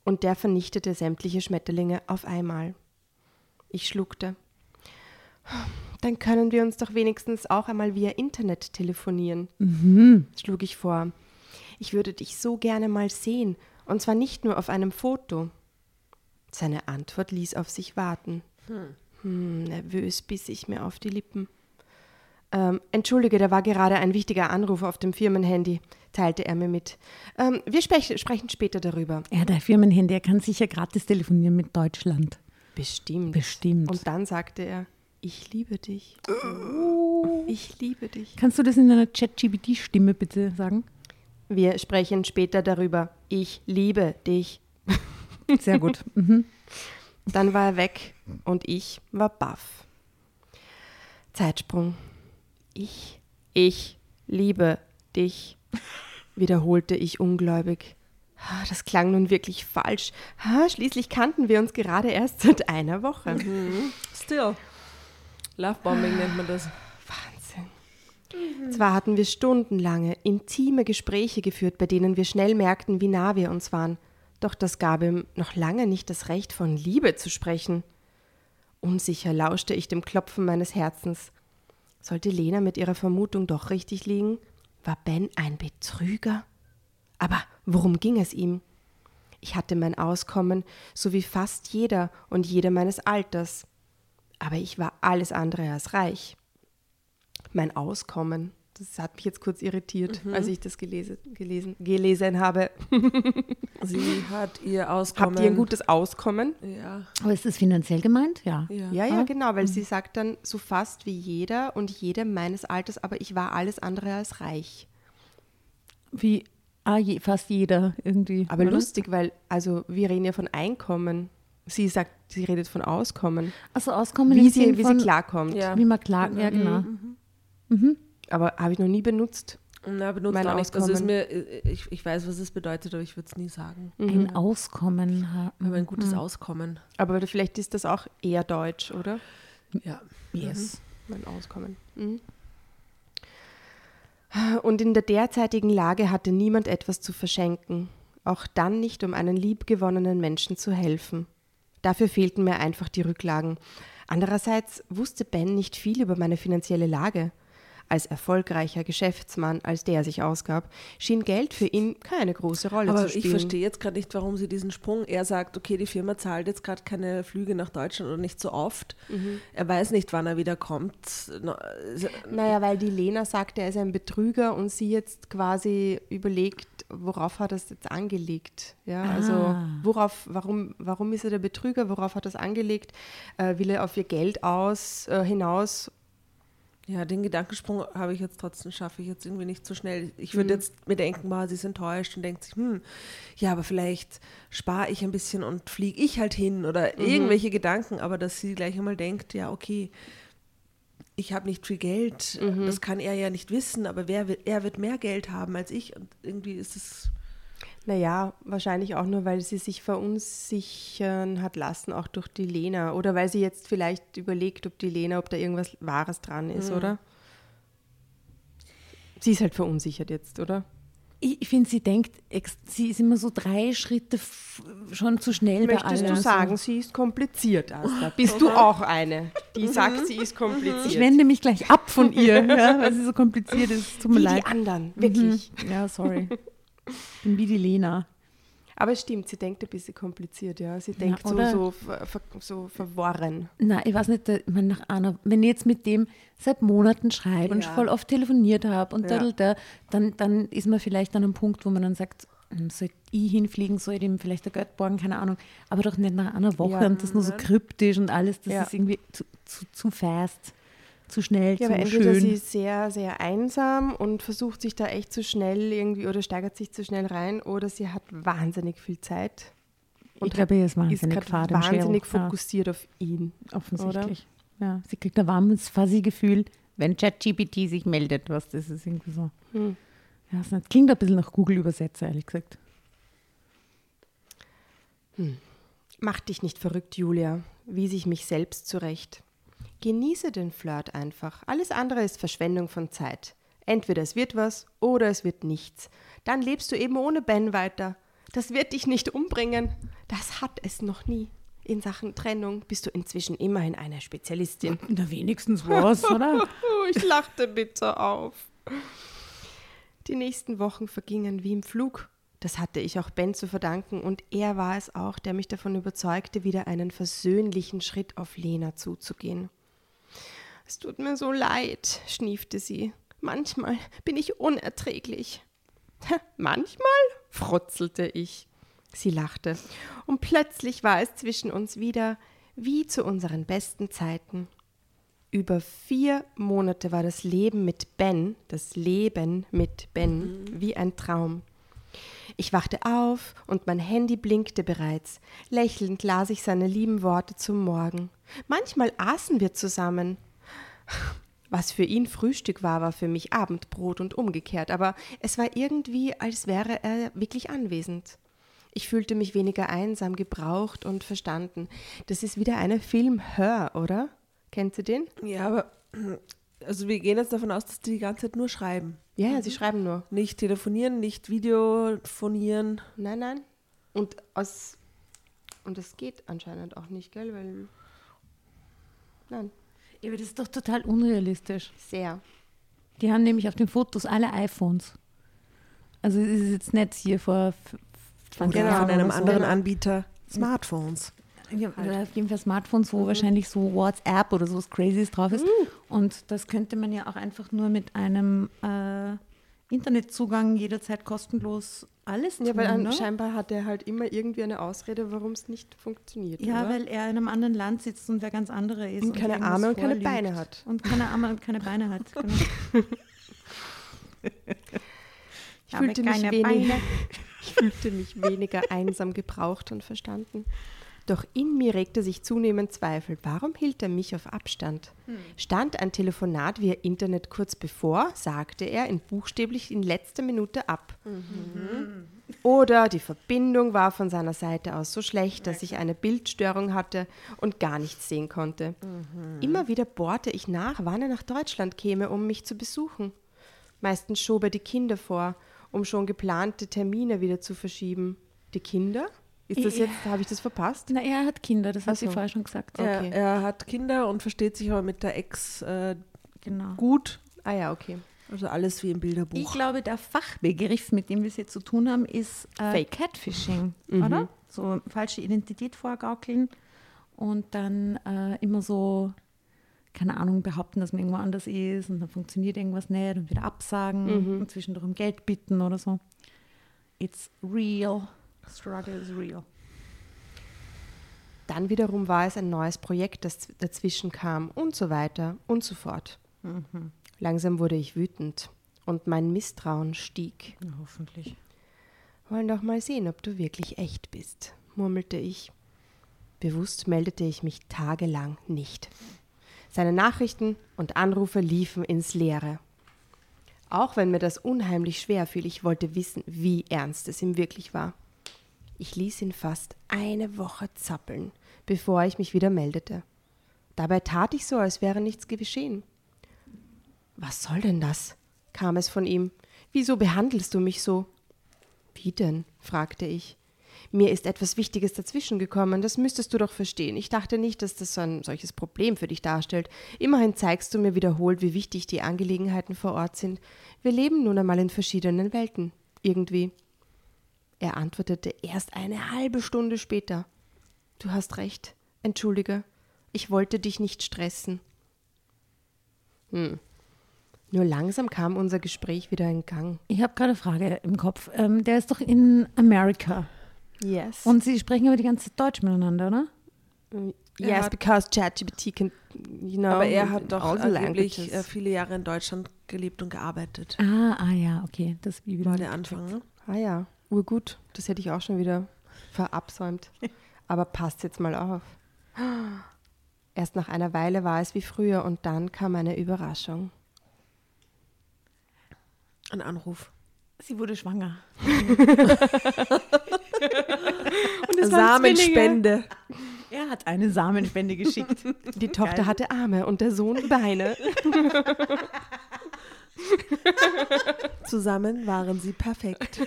Speaker 4: Und der vernichtete sämtliche Schmetterlinge auf einmal. Ich schluckte. Dann können wir uns doch wenigstens auch einmal via Internet telefonieren, schlug ich vor. Ich würde dich so gerne mal sehen, und zwar nicht nur auf einem Foto. Seine Antwort ließ auf sich warten. Hm, nervös biss ich mir auf die Lippen. Ähm, Entschuldige, da war gerade ein wichtiger Anruf auf dem Firmenhandy, teilte er mir mit. Ähm, wir sprech, sprechen später darüber.
Speaker 1: Ja, der Firmenhandy, er kann sicher gratis telefonieren mit Deutschland.
Speaker 4: Bestimmt.
Speaker 1: Bestimmt.
Speaker 4: Und dann sagte er, ich liebe dich. Ich liebe dich.
Speaker 1: Kannst du das in einer ChatGPT-Stimme bitte sagen?
Speaker 4: Wir sprechen später darüber. Ich liebe dich.
Speaker 1: Sehr gut. *laughs* Mhm.
Speaker 4: Dann war er weg und ich war baff. Zeitsprung. Ich, ich liebe dich, wiederholte ich ungläubig. Das klang nun wirklich falsch. Schließlich kannten wir uns gerade erst seit einer Woche.
Speaker 2: Still. Lovebombing nennt man das.
Speaker 4: Wahnsinn. Zwar hatten wir stundenlange, intime Gespräche geführt, bei denen wir schnell merkten, wie nah wir uns waren. Doch das gab ihm noch lange nicht das Recht, von Liebe zu sprechen. Unsicher lauschte ich dem Klopfen meines Herzens. Sollte Lena mit ihrer Vermutung doch richtig liegen? War Ben ein Betrüger? Aber worum ging es ihm? Ich hatte mein Auskommen, so wie fast jeder und jede meines Alters. Aber ich war alles andere als reich. Mein Auskommen, das hat mich jetzt kurz irritiert, als ich das gelesen, gelesen, gelesen habe. *laughs*
Speaker 2: Sie hat ihr Auskommen.
Speaker 4: Habt ihr ein gutes Auskommen?
Speaker 2: Ja.
Speaker 1: Aber ist das finanziell gemeint? Ja.
Speaker 2: ja.
Speaker 4: Ja, ja, genau, weil sie sagt dann so fast wie jeder und jede meines Alters, aber ich war alles andere als reich.
Speaker 1: Wie ah, je, fast jeder irgendwie.
Speaker 4: Aber
Speaker 1: oder?
Speaker 4: lustig, weil, also wir reden ja von Einkommen. Sie sagt, sie redet von Auskommen.
Speaker 1: Also Auskommen
Speaker 4: Wie sie, wie
Speaker 1: von,
Speaker 4: sie klarkommt.
Speaker 2: Ja.
Speaker 1: Wie man klar, ja genau.
Speaker 4: Aber habe ich noch nie benutzt.
Speaker 2: Na, benutzt
Speaker 4: Mein
Speaker 2: auch nicht. Also ist
Speaker 4: Auskommen.
Speaker 2: mir, ich, ich weiß, was es bedeutet, aber ich würde es nie sagen.
Speaker 1: Ein Auskommen haben.
Speaker 2: Ein gutes Auskommen.
Speaker 4: Aber vielleicht ist das auch eher deutsch, oder?
Speaker 2: Ja.
Speaker 1: Yes.
Speaker 4: Mein Auskommen. Und in der derzeitigen Lage hatte niemand etwas zu verschenken, auch dann nicht, um einen liebgewonnenen Menschen zu helfen. Dafür fehlten mir einfach die Rücklagen. Andererseits wusste Ben nicht viel über meine finanzielle Lage. Als erfolgreicher Geschäftsmann, als der sich ausgab, schien Geld für ihn keine große Rolle
Speaker 2: Aber
Speaker 4: zu spielen.
Speaker 2: ich verstehe jetzt gerade nicht, warum sie diesen Sprung. Er sagt, okay, die Firma zahlt jetzt gerade keine Flüge nach Deutschland oder nicht so oft.
Speaker 4: Mhm.
Speaker 2: Er weiß nicht, wann er wieder kommt. Na,
Speaker 4: Naja, weil die Lena sagte, er ist ein Betrüger und sie jetzt quasi überlegt, worauf hat er es jetzt angelegt? Ja, also
Speaker 1: Ah.
Speaker 4: worauf, warum, warum ist er der Betrüger? Worauf hat er es angelegt? Äh, will er auf ihr Geld aus, äh, hinaus?
Speaker 2: Ja, den Gedankensprung habe ich jetzt trotzdem, schaffe ich jetzt irgendwie nicht so schnell. Ich würde jetzt mir denken, boah, sie ist enttäuscht und denkt sich, hm, ja, aber vielleicht spare ich ein bisschen und fliege ich halt hin oder irgendwelche Gedanken, aber dass sie gleich einmal denkt, ja, okay, ich habe nicht viel Geld, das kann er ja nicht wissen, aber wer wird, er wird mehr Geld haben als ich? Und irgendwie ist es,
Speaker 4: Naja, wahrscheinlich auch nur, weil sie sich verunsichern hat lassen, auch durch die Lena. Oder weil sie jetzt vielleicht überlegt, ob die Lena, ob da irgendwas Wahres dran ist, oder? Sie ist halt verunsichert jetzt, oder?
Speaker 1: Ich, finde, sie denkt, sie ist immer so drei Schritte schon zu schnell bei
Speaker 4: Möchtest du sagen, sie ist kompliziert, Asta? Bist du auch eine, die sagt, sie ist kompliziert?
Speaker 1: Ich wende mich gleich ab von ihr, *laughs* ja, weil sie so kompliziert ist. Tut mir
Speaker 4: Wie
Speaker 1: leid.
Speaker 4: die anderen, wirklich.
Speaker 1: Ja, sorry. *laughs* Ich bin wie die Lena.
Speaker 4: Aber es stimmt, sie denkt ein bisschen kompliziert, ja. Sie denkt so,
Speaker 1: oder?
Speaker 4: so, ver, ver, so verworren.
Speaker 1: Na, ich weiß nicht, ich meine, nach einer, wenn ich jetzt mit dem seit Monaten schreibe und
Speaker 2: Ja.
Speaker 1: voll oft telefoniert habe und
Speaker 4: Ja.
Speaker 1: da, da, dann, dann ist man vielleicht an einem Punkt, wo man dann sagt, hm, soll ich hinfliegen, soll ich dem vielleicht der Geld borgen, keine Ahnung, aber doch nicht nach einer Woche
Speaker 4: Ja.
Speaker 1: und das nur so kryptisch und alles, das ist irgendwie zu, zu, zu fast, zu schnell,
Speaker 4: Ja,
Speaker 1: zu
Speaker 4: aber entweder
Speaker 1: schön.
Speaker 4: sie ist sehr, sehr einsam und versucht sich da echt zu schnell irgendwie oder steigert sich zu schnell rein oder sie hat wahnsinnig viel Zeit.
Speaker 1: ich glaube, ihr ist
Speaker 4: ist
Speaker 1: wahnsinnig
Speaker 4: gerade
Speaker 1: fad im
Speaker 4: wahnsinnig fokussiert auf ihn.
Speaker 1: Ja, offensichtlich. Ja, sie kriegt ein warmes, fuzzy Gefühl, wenn ChatGPT sich meldet, was das ist irgendwie so.
Speaker 4: Hm.
Speaker 1: Ja, es klingt ein bisschen nach Google-Übersetzer, ehrlich gesagt.
Speaker 4: Mach dich nicht verrückt, Julia, wies ich mich selbst zurecht. Genieße den Flirt einfach. Alles andere ist Verschwendung von Zeit. Entweder es wird was oder es wird nichts. Dann lebst du eben ohne Ben weiter. Das wird dich nicht umbringen. Das hat es noch nie. In Sachen Trennung bist du inzwischen immerhin eine Spezialistin. *laughs*
Speaker 1: Na, wenigstens was, oder? *laughs*
Speaker 4: Ich lachte bitter auf. Die nächsten Wochen vergingen wie im Flug. Das hatte ich auch Ben zu verdanken und er war es auch, der mich davon überzeugte, wieder einen versöhnlichen Schritt auf Lena zuzugehen. Es tut mir so leid, schniefte sie. Manchmal bin ich unerträglich. "Hä, *laughs* Manchmal? frotzelte ich. Sie lachte, und plötzlich war es zwischen uns wieder wie zu unseren besten Zeiten. Über vier Monate war das Leben mit Ben, das Leben mit Ben, wie ein Traum. Ich wachte auf und mein Handy blinkte bereits. Lächelnd las ich seine lieben Worte zum Morgen. Manchmal aßen wir zusammen. Was für ihn Frühstück war, war für mich Abendbrot und umgekehrt, aber es war irgendwie, als wäre er wirklich anwesend. Ich fühlte mich weniger einsam, gebraucht und verstanden. Das ist wieder eine Film Hör, oder? Kennt ihr den?
Speaker 2: Ja, aber *clears throat* also wir gehen jetzt davon aus, dass die die ganze Zeit nur schreiben.
Speaker 4: Ja, ja, sie schreiben nur.
Speaker 2: Nicht telefonieren, nicht Videofonieren.
Speaker 4: Nein, nein. Und aus und das geht anscheinend auch nicht, gell? Weil nein,
Speaker 1: Ja, aber das ist doch total unrealistisch.
Speaker 4: sehr.
Speaker 1: Die haben nämlich auf den Fotos alle iPhones. Also es ist jetzt nicht hier vor f- f- 20
Speaker 2: Genau,
Speaker 1: Jahren
Speaker 2: von einem
Speaker 1: oder so.
Speaker 2: anderen Anbieter. Smartphones.
Speaker 1: Ja, oder auf jeden Fall Smartphones, wo wahrscheinlich so WhatsApp oder so was Crazyes drauf ist. Und das könnte man ja auch einfach nur mit einem äh, Internetzugang jederzeit kostenlos alles tun.
Speaker 4: Ja, weil
Speaker 1: ne?
Speaker 4: scheinbar hat er halt immer irgendwie eine Ausrede, warum es nicht funktioniert.
Speaker 1: Ja,
Speaker 4: oder?
Speaker 1: weil er in einem anderen Land sitzt und wer ganz andere ist.
Speaker 4: Und keine
Speaker 1: irgendwas
Speaker 4: Arme und keine. Beine hat.
Speaker 1: Und keine Arme und keine Beine hat. *laughs* Genau.
Speaker 4: Ich fühlte, mich
Speaker 1: keine
Speaker 4: weniger, *laughs* ich fühlte mich weniger einsam gebraucht und verstanden. Doch in mir regte sich zunehmend Zweifel. Warum hielt er mich auf Abstand? Stand ein Telefonat via Internet kurz bevor, sagte er in buchstäblich in letzter Minute ab. Oder die Verbindung war von seiner Seite aus so schlecht, dass ich eine Bildstörung hatte und gar nichts sehen konnte. Immer wieder bohrte ich nach, wann er nach Deutschland käme, um mich zu besuchen. Meistens schob er die Kinder vor, um schon geplante Termine wieder zu verschieben. Die Kinder? Ist das
Speaker 1: Ja.
Speaker 4: jetzt, habe ich das verpasst?
Speaker 1: Na, er hat Kinder, das sie
Speaker 4: so.
Speaker 1: vorher schon gesagt.
Speaker 2: Er,
Speaker 4: Okay.
Speaker 2: er hat Kinder und versteht sich aber mit der Ex äh,
Speaker 1: Genau.
Speaker 2: gut.
Speaker 4: Ah ja, okay.
Speaker 2: Also alles wie im Bilderbuch.
Speaker 1: Ich glaube, der Fachbegriff, mit dem wir es hier zu tun haben, ist äh,
Speaker 4: Fake.
Speaker 1: Catfishing,
Speaker 4: Mhm.
Speaker 1: oder? So falsche Identität vorgaukeln und dann äh, immer so, keine Ahnung, behaupten, dass man irgendwo anders ist und dann funktioniert irgendwas nicht und wieder absagen und zwischendurch um Geld bitten oder so. It's real. Struggle is real.
Speaker 4: Dann wiederum war es ein neues Projekt, das dazwischen kam und so weiter und so fort. Langsam wurde ich wütend und mein Misstrauen stieg.
Speaker 1: Na, hoffentlich.
Speaker 4: Wollen doch mal sehen, ob du wirklich echt bist, murmelte ich. Bewusst meldete ich mich tagelang nicht. Seine Nachrichten und Anrufe liefen ins Leere. Auch wenn mir das unheimlich schwer fiel, ich wollte wissen, wie ernst es ihm wirklich war. Ich ließ ihn fast eine Woche zappeln, bevor ich mich wieder meldete. Dabei tat ich so, als wäre nichts geschehen. Was soll denn das? kam es von ihm. Wieso behandelst du mich so? Wie denn? fragte ich. Mir ist etwas Wichtiges dazwischen gekommen, das müsstest du doch verstehen. Ich dachte nicht, dass das so ein solches Problem für dich darstellt. Immerhin zeigst du mir wiederholt, wie wichtig die Angelegenheiten vor Ort sind. Wir leben nun einmal in verschiedenen Welten. Irgendwie. Er antwortete erst eine halbe Stunde später. Du hast recht. Entschuldige. Ich wollte dich nicht stressen. Hm. Nur langsam kam unser Gespräch wieder in Gang.
Speaker 1: Ich habe gerade eine Frage im Kopf. Ähm, der ist doch in Amerika.
Speaker 4: Yes.
Speaker 1: Und sie sprechen aber die ganze Zeit Deutsch miteinander, oder?
Speaker 2: Er
Speaker 4: yes,
Speaker 2: hat-
Speaker 4: because ChatGPT can, you know,
Speaker 2: aber er hat doch angeblich äh, viele Jahre in Deutschland gelebt und gearbeitet.
Speaker 1: Ah, ah ja, okay. Das ist wie wieder
Speaker 2: War der Anfang, ne?
Speaker 4: Ah ja, urgut. Das hätte ich auch schon wieder verabsäumt. *laughs* Aber passt jetzt mal auf. Erst nach einer Weile war es wie früher und dann kam eine Überraschung.
Speaker 2: Ein Anruf.
Speaker 1: Sie wurde schwanger. *laughs*
Speaker 2: Samenspende.
Speaker 1: Er hat eine Samenspende geschickt.
Speaker 4: Die Tochter hatte Arme und der Sohn Beine. *laughs* *laughs*
Speaker 2: Zusammen waren sie perfekt. *laughs*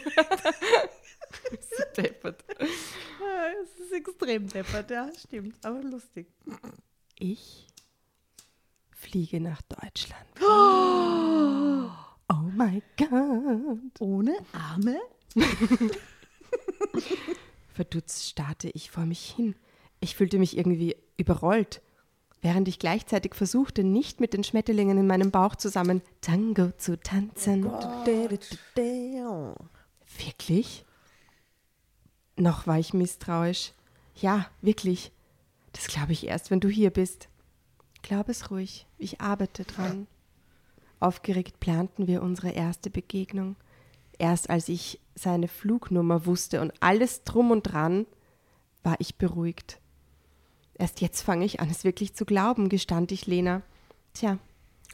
Speaker 4: Deppert.
Speaker 1: Es ist extrem deppert, ja, stimmt. Aber lustig.
Speaker 4: Ich fliege nach Deutschland. *gasps* Oh mein Gott.
Speaker 1: Ohne Arme? *laughs*
Speaker 4: Verdutzt starrte ich vor mich hin. Ich fühlte mich irgendwie überrollt, während ich gleichzeitig versuchte, nicht mit den Schmetterlingen in meinem Bauch zusammen Tango zu tanzen. Wirklich? Noch war ich misstrauisch. Ja, wirklich. Das glaube ich erst, wenn du hier bist. Glaub es ruhig, ich arbeite dran. Aufgeregt planten wir unsere erste Begegnung. Erst als ich seine Flugnummer wusste und alles drum und dran, war ich beruhigt. Erst jetzt fange ich an, es wirklich zu glauben, gestand ich Lena. Tja,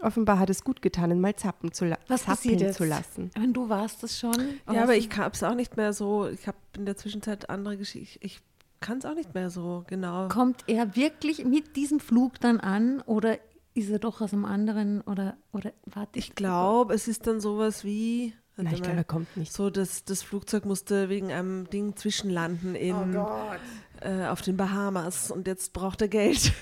Speaker 4: Offenbar hat es gut getan, ihn mal zappen zu, la
Speaker 1: Was passiert
Speaker 4: zappeln zu lassen.
Speaker 1: Wenn du warst es schon.
Speaker 2: Ja, aber ich habe es auch nicht mehr so. Ich habe in der Zwischenzeit andere Geschichten. Ich kann es auch nicht mehr so genau.
Speaker 1: Kommt er wirklich mit diesem Flug dann an oder ist er doch aus einem anderen oder, oder warte
Speaker 2: Ich glaube, es ist dann sowas wie.
Speaker 4: Nein, ich glaube, er kommt nicht.
Speaker 2: So, das, das Flugzeug musste wegen einem Ding zwischenlanden in, äh, auf den Bahamas und jetzt braucht er Geld. *laughs*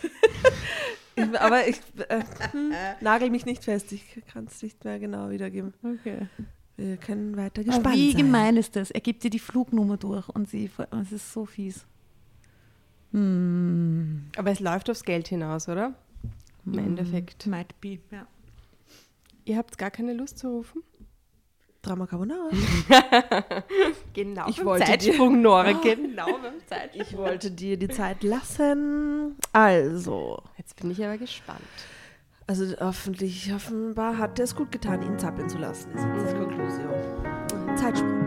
Speaker 2: Ich- Aber ich äh, hm, nagel mich nicht fest, ich kann es nicht mehr genau wiedergeben.
Speaker 1: Okay.
Speaker 2: Wir können weiter
Speaker 1: Aber
Speaker 2: gespannt
Speaker 1: wie
Speaker 2: sein.
Speaker 1: gemein ist das? Er gibt dir die Flugnummer durch und sie, es ist so fies. Hm.
Speaker 4: Aber es läuft aufs Geld hinaus, oder? Im Endeffekt.
Speaker 1: Might be, ja.
Speaker 4: Ihr habt gar keine Lust zu rufen?
Speaker 2: Drama Carbonara. *laughs*
Speaker 4: Genau.
Speaker 2: Ich wollte dir-
Speaker 4: Zeitsprung, Nora. *laughs* Genau beim Zeitsprung.
Speaker 2: Ich wollte dir die Zeit lassen. Also,
Speaker 4: Jetzt bin ich aber gespannt.
Speaker 2: also hoffentlich, offenbar hat er es gut getan, ihn zappeln zu lassen, ist jetzt die Konklusion. Zeitsprung.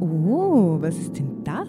Speaker 1: Oh, was ist denn das?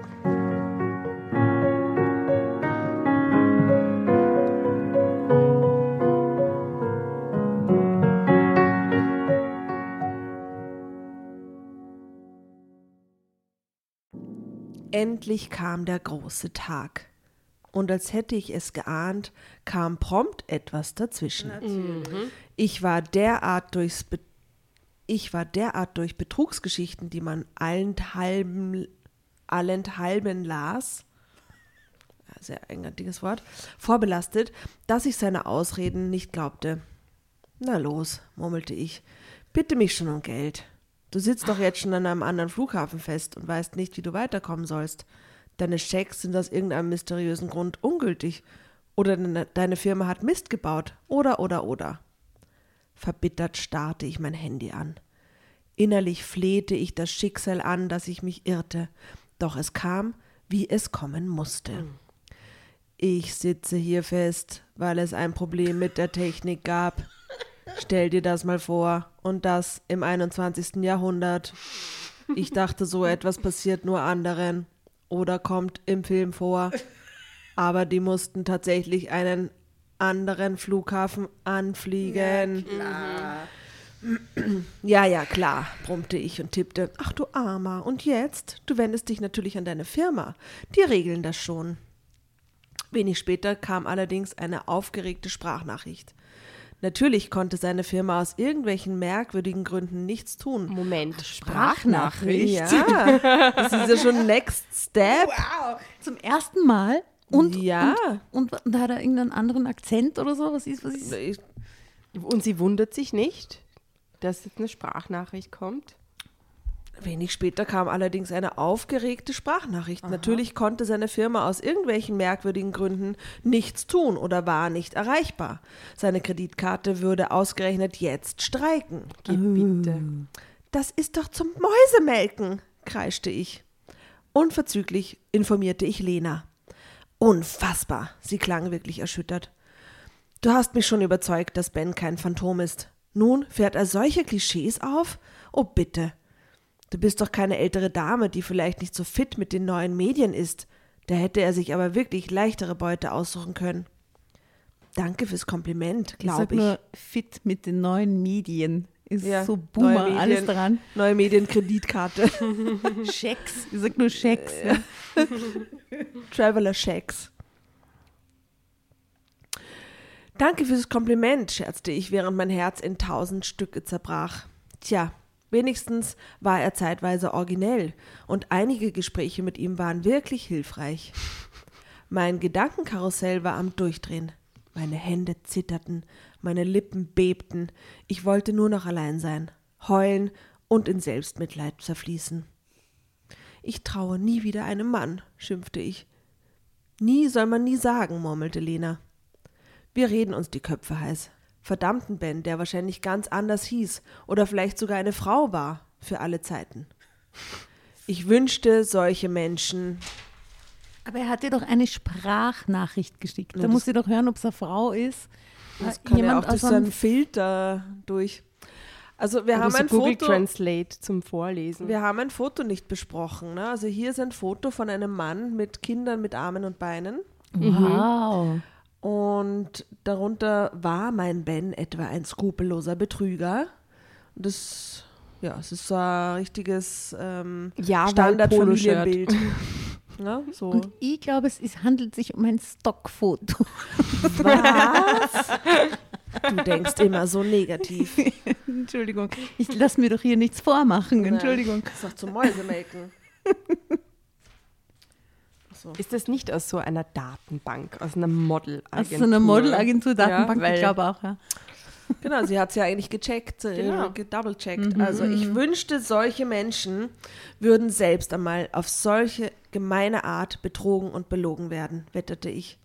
Speaker 2: Endlich kam der große Tag. Und als hätte ich es geahnt, kam prompt etwas dazwischen. Ich war derart durchs Be ich war derart durch Betrugsgeschichten, die man allenthalben, allenthalben las, sehr eigenartiges Wort, vorbelastet, dass ich seine Ausreden nicht glaubte. Na los, murmelte ich, bitte mich schon um Geld. Du sitzt doch jetzt schon an einem anderen Flughafen fest und weißt nicht, wie du weiterkommen sollst. Deine Schecks sind aus irgendeinem mysteriösen Grund ungültig. Oder deine, Firma hat Mist gebaut. Oder, oder, oder. Verbittert starrte ich mein Handy an. Innerlich flehte ich das Schicksal an, dass ich mich irrte. Doch es kam, wie es kommen musste. Ich sitze hier fest, weil es ein Problem mit der Technik gab. Stell dir das mal vor. Und das im 21. Jahrhundert. Ich dachte, so etwas passiert nur anderen oder kommt im Film vor. Aber die mussten tatsächlich einen anderen Flughafen anfliegen. Ja, ja, klar, brummte ich und tippte. Ach du Armer, und jetzt? Du wendest dich natürlich an deine Firma. Die regeln das schon. Wenig später kam allerdings eine aufgeregte Sprachnachricht. Natürlich konnte seine Firma aus irgendwelchen merkwürdigen Gründen nichts tun.
Speaker 4: Moment,
Speaker 1: Sprachnachricht.
Speaker 2: Ja, das ist ja schon Next Step.
Speaker 1: Wow. Zum ersten Mal? Und,
Speaker 2: Ja.
Speaker 1: Und, und, und hat er irgendeinen anderen Akzent oder so? Was ist, was ist?
Speaker 4: Und sie wundert sich nicht, dass jetzt eine Sprachnachricht kommt.
Speaker 2: Wenig später kam allerdings eine aufgeregte Sprachnachricht. Natürlich konnte seine Firma aus irgendwelchen merkwürdigen Gründen nichts tun oder war nicht erreichbar. Seine Kreditkarte würde ausgerechnet jetzt streiken.
Speaker 4: Gebitte.
Speaker 2: Das ist doch zum Mäusemelken, kreischte ich. Unverzüglich informierte ich Lena. Unfassbar, sie klang wirklich erschüttert. Du hast mich schon überzeugt, dass Ben kein Phantom ist. Nun fährt er solche Klischees auf? Oh bitte. Du bist doch keine ältere Dame, die vielleicht nicht so fit mit den neuen Medien ist. Da hätte er sich aber wirklich leichtere Beute aussuchen können. Danke fürs Kompliment,
Speaker 1: Ich sag
Speaker 2: glaube ich.
Speaker 1: nur fit mit den neuen Medien. Ist
Speaker 2: Ja,
Speaker 1: so Boomer,
Speaker 2: Medien.
Speaker 1: alles dran.
Speaker 2: Neue Medienkreditkarte. *laughs*
Speaker 1: Schecks. Ich sag nur Schecks. Ja. *laughs*
Speaker 2: Traveler Shacks. Danke fürs Kompliment, scherzte ich, während mein Herz in tausend Stücke zerbrach. Tja, wenigstens war er zeitweise originell und einige Gespräche mit ihm waren wirklich hilfreich. Mein Gedankenkarussell war am Durchdrehen. Meine Hände zitterten, meine Lippen bebten. Ich wollte nur noch allein sein, heulen und in Selbstmitleid zerfließen. Ich traue nie wieder einem Mann, schimpfte ich. Nie soll man nie sagen, murmelte Lena. Wir reden uns die Köpfe heiß. Verdammten Ben, der wahrscheinlich ganz anders hieß oder vielleicht sogar eine Frau war, für alle Zeiten. Ich wünschte, solche Menschen.
Speaker 1: Aber er hat dir doch eine Sprachnachricht geschickt.
Speaker 2: Ja,
Speaker 1: Da
Speaker 2: das-
Speaker 1: muss sie doch hören, ob es eine Frau ist.
Speaker 2: Das
Speaker 1: Äh,
Speaker 2: kann ja
Speaker 1: jemand
Speaker 2: auch durch so einen Filter durch. Also wir
Speaker 4: Oder
Speaker 2: haben
Speaker 4: so
Speaker 2: ein
Speaker 4: Google
Speaker 2: Foto.
Speaker 4: Translate zum Vorlesen.
Speaker 2: Wir haben ein Foto nicht besprochen. Ne? Also hier ist ein Foto von einem Mann mit Kindern mit Armen und Beinen.
Speaker 1: Wow.
Speaker 2: Und darunter war mein Ben etwa ein skrupelloser Betrüger. Und das, ja, es ist so ein richtiges ähm,
Speaker 4: Ja,
Speaker 2: Standardfamilienbild. ja, *laughs* so.
Speaker 1: Und ich glaube, es ist, handelt sich um ein Stockfoto. *laughs*
Speaker 2: Was? Du denkst immer so negativ. *laughs*
Speaker 1: Entschuldigung, ich lasse mir doch hier nichts vormachen. Entschuldigung.
Speaker 2: Das ist doch zum Mäusemelken. So.
Speaker 4: Ist das nicht aus so einer Datenbank, aus einer Modelagentur?
Speaker 1: Aus so einer Modelagentur-Datenbank,
Speaker 4: Ja,
Speaker 1: ich glaube auch, ja.
Speaker 2: Genau, sie hat es ja eigentlich gecheckt, äh,
Speaker 4: Genau.
Speaker 2: gedoublecheckt. Also ich wünschte, solche Menschen würden selbst einmal auf solche gemeine Art betrogen und belogen werden, wetterte ich.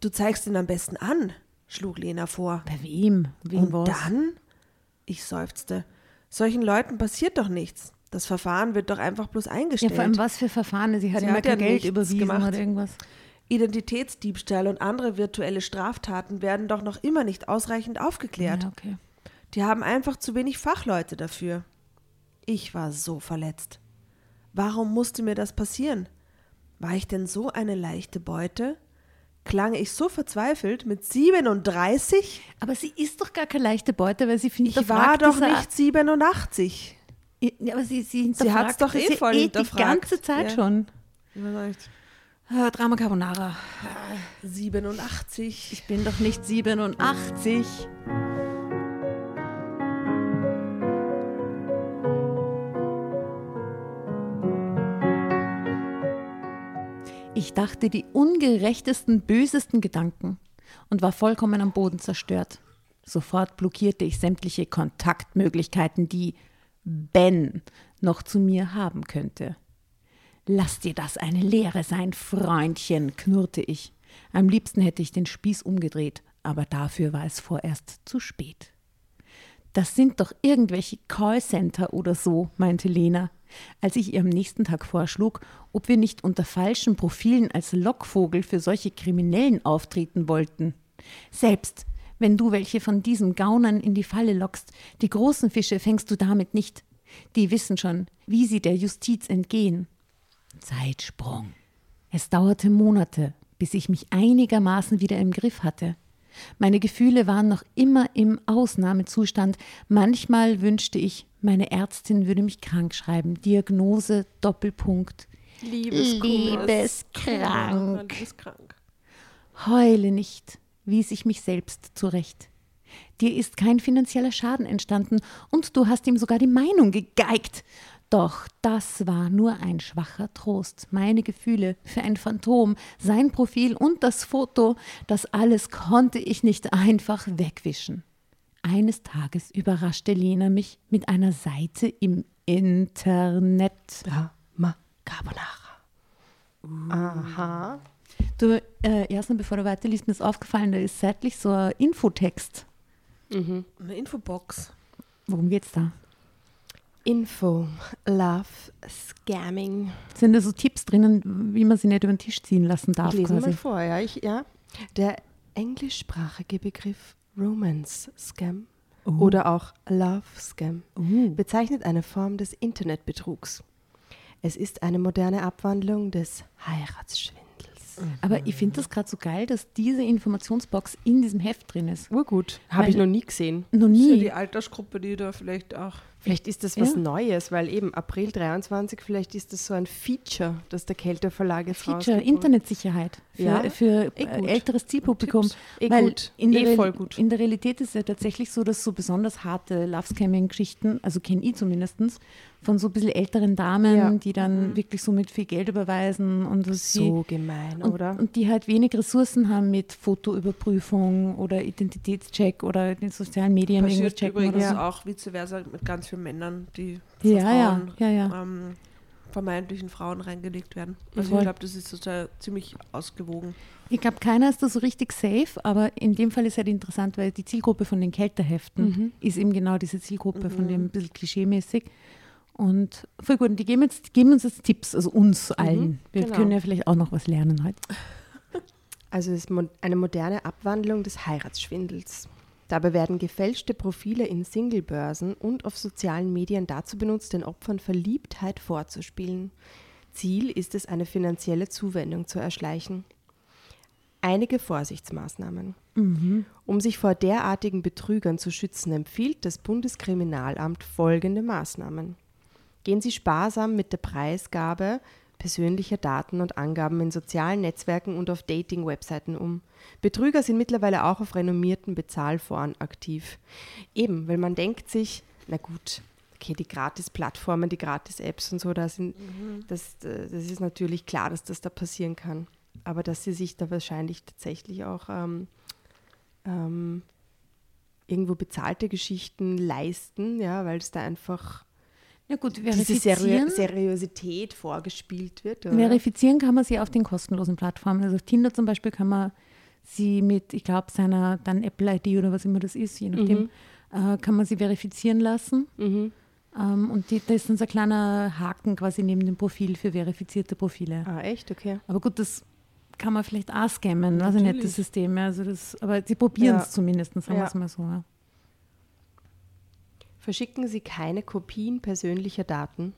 Speaker 2: Du zeigst ihn am besten an, schlug Lena vor.
Speaker 1: Bei wem? Wem
Speaker 2: Und
Speaker 1: was?
Speaker 2: dann? Ich seufzte. Solchen Leuten passiert doch nichts. Das Verfahren wird doch einfach bloß
Speaker 1: Ja,
Speaker 2: eingestellt.
Speaker 1: vor allem was für Verfahren? Sie hat
Speaker 2: Sie hat ja
Speaker 1: Geld überwiesen
Speaker 2: gemacht.
Speaker 1: oder irgendwas.
Speaker 2: Identitätsdiebstahl und andere virtuelle Straftaten werden doch noch immer nicht ausreichend aufgeklärt.
Speaker 1: Ja, okay.
Speaker 2: Die haben einfach zu wenig Fachleute dafür. Ich war so verletzt. Warum musste mir das passieren? War ich denn so eine leichte Beute? Klang ich so verzweifelt mit 37?
Speaker 1: Aber sie ist doch gar keine leichte Beute, weil sie findet,
Speaker 2: Ich war doch nicht 87.
Speaker 1: Ja, aber sie, sie,
Speaker 2: Sie hat's
Speaker 1: hinterfragt
Speaker 2: doch eh voll
Speaker 1: die
Speaker 2: hinterfragt.
Speaker 1: ganze Zeit
Speaker 2: Ja.
Speaker 1: schon.
Speaker 2: Äh,
Speaker 1: Ah, Drama Carbonara.
Speaker 2: 87.
Speaker 1: Ich bin doch nicht 87. Ich dachte die ungerechtesten, bösesten Gedanken und war vollkommen am Boden zerstört. Sofort blockierte ich sämtliche Kontaktmöglichkeiten, die Ben noch zu mir haben könnte. Lass dir das eine Lehre sein, Freundchen, knurrte ich. Am liebsten hätte ich den Spieß umgedreht, aber dafür war es vorerst zu spät. Das sind doch irgendwelche Callcenter oder so, meinte Lena, als ich ihr am nächsten Tag vorschlug, ob wir nicht unter falschen Profilen als Lockvogel für solche Kriminellen auftreten wollten. Selbst wenn du welche von diesen Gaunern in die Falle lockst, die großen Fische fängst du damit nicht. Die wissen schon, wie sie der Justiz entgehen. Zeitsprung. Es dauerte Monate, bis ich mich einigermaßen wieder im Griff hatte. Meine Gefühle waren noch immer im Ausnahmezustand. Manchmal wünschte ich, meine Ärztin würde mich krank schreiben. Diagnose Doppelpunkt. Liebeskrank.
Speaker 2: Liebeskrank.
Speaker 1: Heule nicht, wies ich mich selbst zurecht. Dir ist kein finanzieller Schaden entstanden und du hast ihm sogar die Meinung gegeigt. Doch das war nur ein schwacher Trost. Meine Gefühle für ein Phantom, sein Profil und das Foto, das alles konnte ich nicht einfach wegwischen. Eines Tages überraschte Lena mich mit einer Seite im Internet.
Speaker 4: Drama Carbonara. Uh. Aha.
Speaker 1: Du, äh, Jasna, bevor du weiterliest, mir ist aufgefallen, da ist seitlich so ein Infotext.
Speaker 2: Mhm. Eine Infobox.
Speaker 1: Worum geht's da?
Speaker 4: Info, Love, Scamming.
Speaker 1: Sind da so Tipps drinnen, wie man sie nicht über den Tisch ziehen lassen darf?
Speaker 4: Ich lese
Speaker 1: quasi?
Speaker 4: mal vor, ja, ich, ja. Der englischsprachige Begriff Romance Scam
Speaker 1: Oh.
Speaker 4: oder auch Love Scam
Speaker 1: Uh.
Speaker 4: bezeichnet eine Form des Internetbetrugs. Es ist eine moderne Abwandlung des Heiratsschwindels.
Speaker 1: Aber ich finde das gerade so geil, dass diese Informationsbox in diesem Heft drin ist.
Speaker 4: Urgut. Habe ich noch nie gesehen.
Speaker 1: Noch
Speaker 2: Das ist ja
Speaker 1: nie.
Speaker 2: die Altersgruppe, die da vielleicht auch.
Speaker 4: Vielleicht ist das was
Speaker 1: Ja.
Speaker 4: Neues, weil eben April 23, vielleicht ist das so ein Feature, das der Kelter Verlag jetzt
Speaker 1: Feature. Internetsicherheit für,
Speaker 4: Ja,
Speaker 1: für
Speaker 4: eh
Speaker 1: äh, älteres Zielpublikum.
Speaker 4: Eh
Speaker 1: Weil
Speaker 4: gut.
Speaker 1: In der,
Speaker 4: Eh voll gut.
Speaker 1: in der Realität ist es ja tatsächlich so, dass so besonders harte Love-Scamming-Geschichten, also kenne ich zumindest, von so ein bisschen älteren Damen,
Speaker 4: Ja.
Speaker 1: die dann wirklich so mit viel Geld überweisen und sie
Speaker 4: So gemein,
Speaker 1: und,
Speaker 4: oder?
Speaker 1: und die halt wenig Ressourcen haben mit Fotoüberprüfung oder Identitätscheck oder den sozialen Medien
Speaker 2: Passiert
Speaker 1: checken
Speaker 2: übrigens
Speaker 1: oder so.
Speaker 2: auch vice versa mit ganz vielen Männern, die
Speaker 1: Ja,
Speaker 2: von
Speaker 1: ja,
Speaker 2: Frauen,
Speaker 1: ja, ja.
Speaker 2: Ähm, vermeintlichen Frauen reingelegt werden. Also
Speaker 1: Voll.
Speaker 2: ich glaube, das ist total ziemlich ausgewogen.
Speaker 1: Ich glaube, keiner ist da so richtig safe, aber in dem Fall ist halt interessant, weil die Zielgruppe von den Kälterheften
Speaker 4: Mhm.
Speaker 1: ist eben genau diese Zielgruppe von dem ein bisschen klischeemäßig. Und voll gut, und die geben, jetzt, geben uns jetzt Tipps, also uns allen. Wir
Speaker 4: genau.
Speaker 1: können ja vielleicht auch noch was lernen heute. *laughs*
Speaker 4: Also es ist eine moderne Abwandlung des Heiratsschwindels. Dabei werden gefälschte Profile in Singlebörsen und auf sozialen Medien dazu benutzt, den Opfern Verliebtheit vorzuspielen. Ziel ist es, eine finanzielle Zuwendung zu erschleichen. Einige Vorsichtsmaßnahmen. Um sich vor derartigen Betrügern zu schützen, empfiehlt das Bundeskriminalamt folgende Maßnahmen. Gehen Sie sparsam mit der Preisgabe persönlicher Daten und Angaben in sozialen Netzwerken und auf Dating-Webseiten um. Betrüger sind mittlerweile auch auf renommierten Bezahlforen aktiv. Eben, weil man denkt sich, na gut, okay, die Gratis-Plattformen, die Gratis-Apps und so, da sind, das, äh, das ist natürlich klar, dass das da passieren kann. Aber dass sie sich da wahrscheinlich tatsächlich auch ähm, ähm, irgendwo bezahlte Geschichten leisten, ja, weil es da einfach
Speaker 1: Ja gut,
Speaker 4: diese
Speaker 1: verifizieren,
Speaker 4: Seriosität vorgespielt wird. Oder?
Speaker 1: verifizieren kann man sie auf den kostenlosen Plattformen. Also auf Tinder zum Beispiel kann man sie mit, ich glaube, seiner dann Apple-ID oder was immer das ist, je nachdem, äh, kann man sie verifizieren lassen.
Speaker 4: Mhm.
Speaker 1: Ähm, und die, da ist dann so ein kleiner Haken quasi neben dem Profil für verifizierte Profile.
Speaker 4: Ah, echt? Okay.
Speaker 1: Aber gut, das kann man vielleicht auch scammen, weiß ich nicht, das System. Also das, aber sie probieren es
Speaker 4: Ja.
Speaker 1: zumindest, sagen wir
Speaker 4: Ja.
Speaker 1: es mal so. Ja.
Speaker 4: Verschicken Sie keine Kopien persönlicher Daten,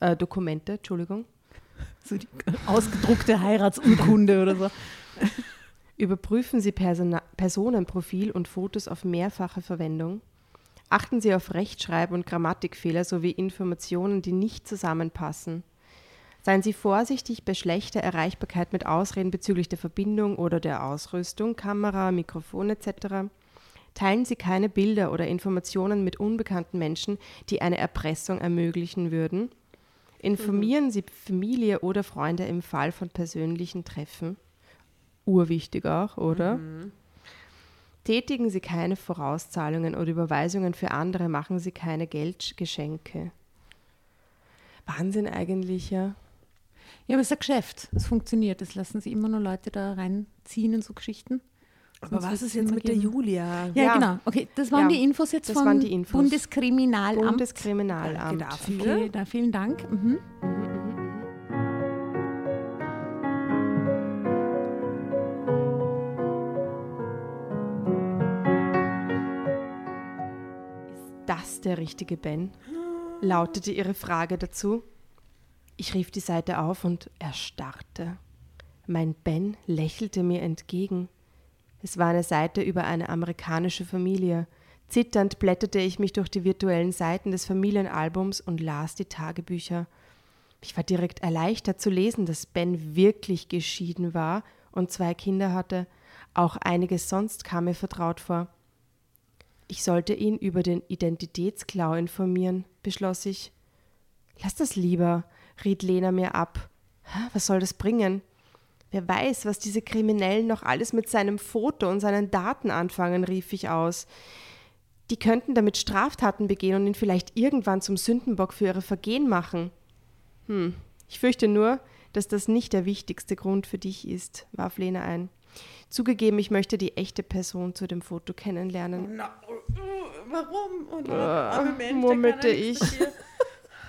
Speaker 4: äh, Dokumente, Entschuldigung.
Speaker 1: So die ausgedruckte Heiratsurkunde oder so. *laughs*
Speaker 4: Überprüfen Sie Persona Personenprofil und Fotos auf mehrfache Verwendung. Achten Sie auf Rechtschreib- und Grammatikfehler sowie Informationen, die nicht zusammenpassen. Seien Sie vorsichtig bei schlechter Erreichbarkeit mit Ausreden bezüglich der Verbindung oder der Ausrüstung, Kamera, Mikrofon etc. Teilen Sie keine Bilder oder Informationen mit unbekannten Menschen, die eine Erpressung ermöglichen würden. Informieren Sie Familie oder Freunde im Fall von persönlichen Treffen. Urwichtig auch, oder? Tätigen Sie keine Vorauszahlungen oder Überweisungen für andere, machen Sie keine Geldgeschenke. Wahnsinn eigentlich, ja.
Speaker 1: Ja, aber es ist ein Geschäft. Es funktioniert. Es lassen sie immer nur Leute da reinziehen in so Geschichten.
Speaker 2: Aber was ist jetzt mit der
Speaker 1: geben.
Speaker 2: Julia?
Speaker 1: Ja,
Speaker 4: Ja.
Speaker 1: genau. Okay, das waren
Speaker 4: Ja,
Speaker 1: die Infos jetzt
Speaker 4: das
Speaker 1: vom
Speaker 4: waren die Infos.
Speaker 1: Bundeskriminalamt.
Speaker 4: Bundeskriminalamt.
Speaker 2: Dafür.
Speaker 1: Okay, da vielen Dank. Mhm.
Speaker 4: das der richtige Ben? lautete ihre Frage dazu. Ich rief die Seite auf und erstarrte. Mein Ben lächelte mir entgegen. Es war eine Seite über eine amerikanische Familie. Zitternd blätterte ich mich durch die virtuellen Seiten des Familienalbums und las die Tagebücher. Ich war direkt erleichtert zu lesen, dass Ben wirklich geschieden war und zwei Kinder hatte. Auch einiges sonst kam mir vertraut vor. Ich sollte ihn über den Identitätsklau informieren, beschloss ich. Lass das lieber, riet Lena mir ab. Was soll das bringen? Wer weiß, was diese Kriminellen noch alles mit seinem Foto und seinen Daten anfangen, rief ich aus. Die könnten damit Straftaten begehen und ihn vielleicht irgendwann zum Sündenbock für ihre Vergehen machen. Hm, ich fürchte nur, dass das nicht der wichtigste Grund für dich ist, warf Lena ein. Zugegeben, ich möchte die echte Person zu dem Foto kennenlernen.
Speaker 2: Na, uh, warum? Und,
Speaker 4: uh, murmelte ich.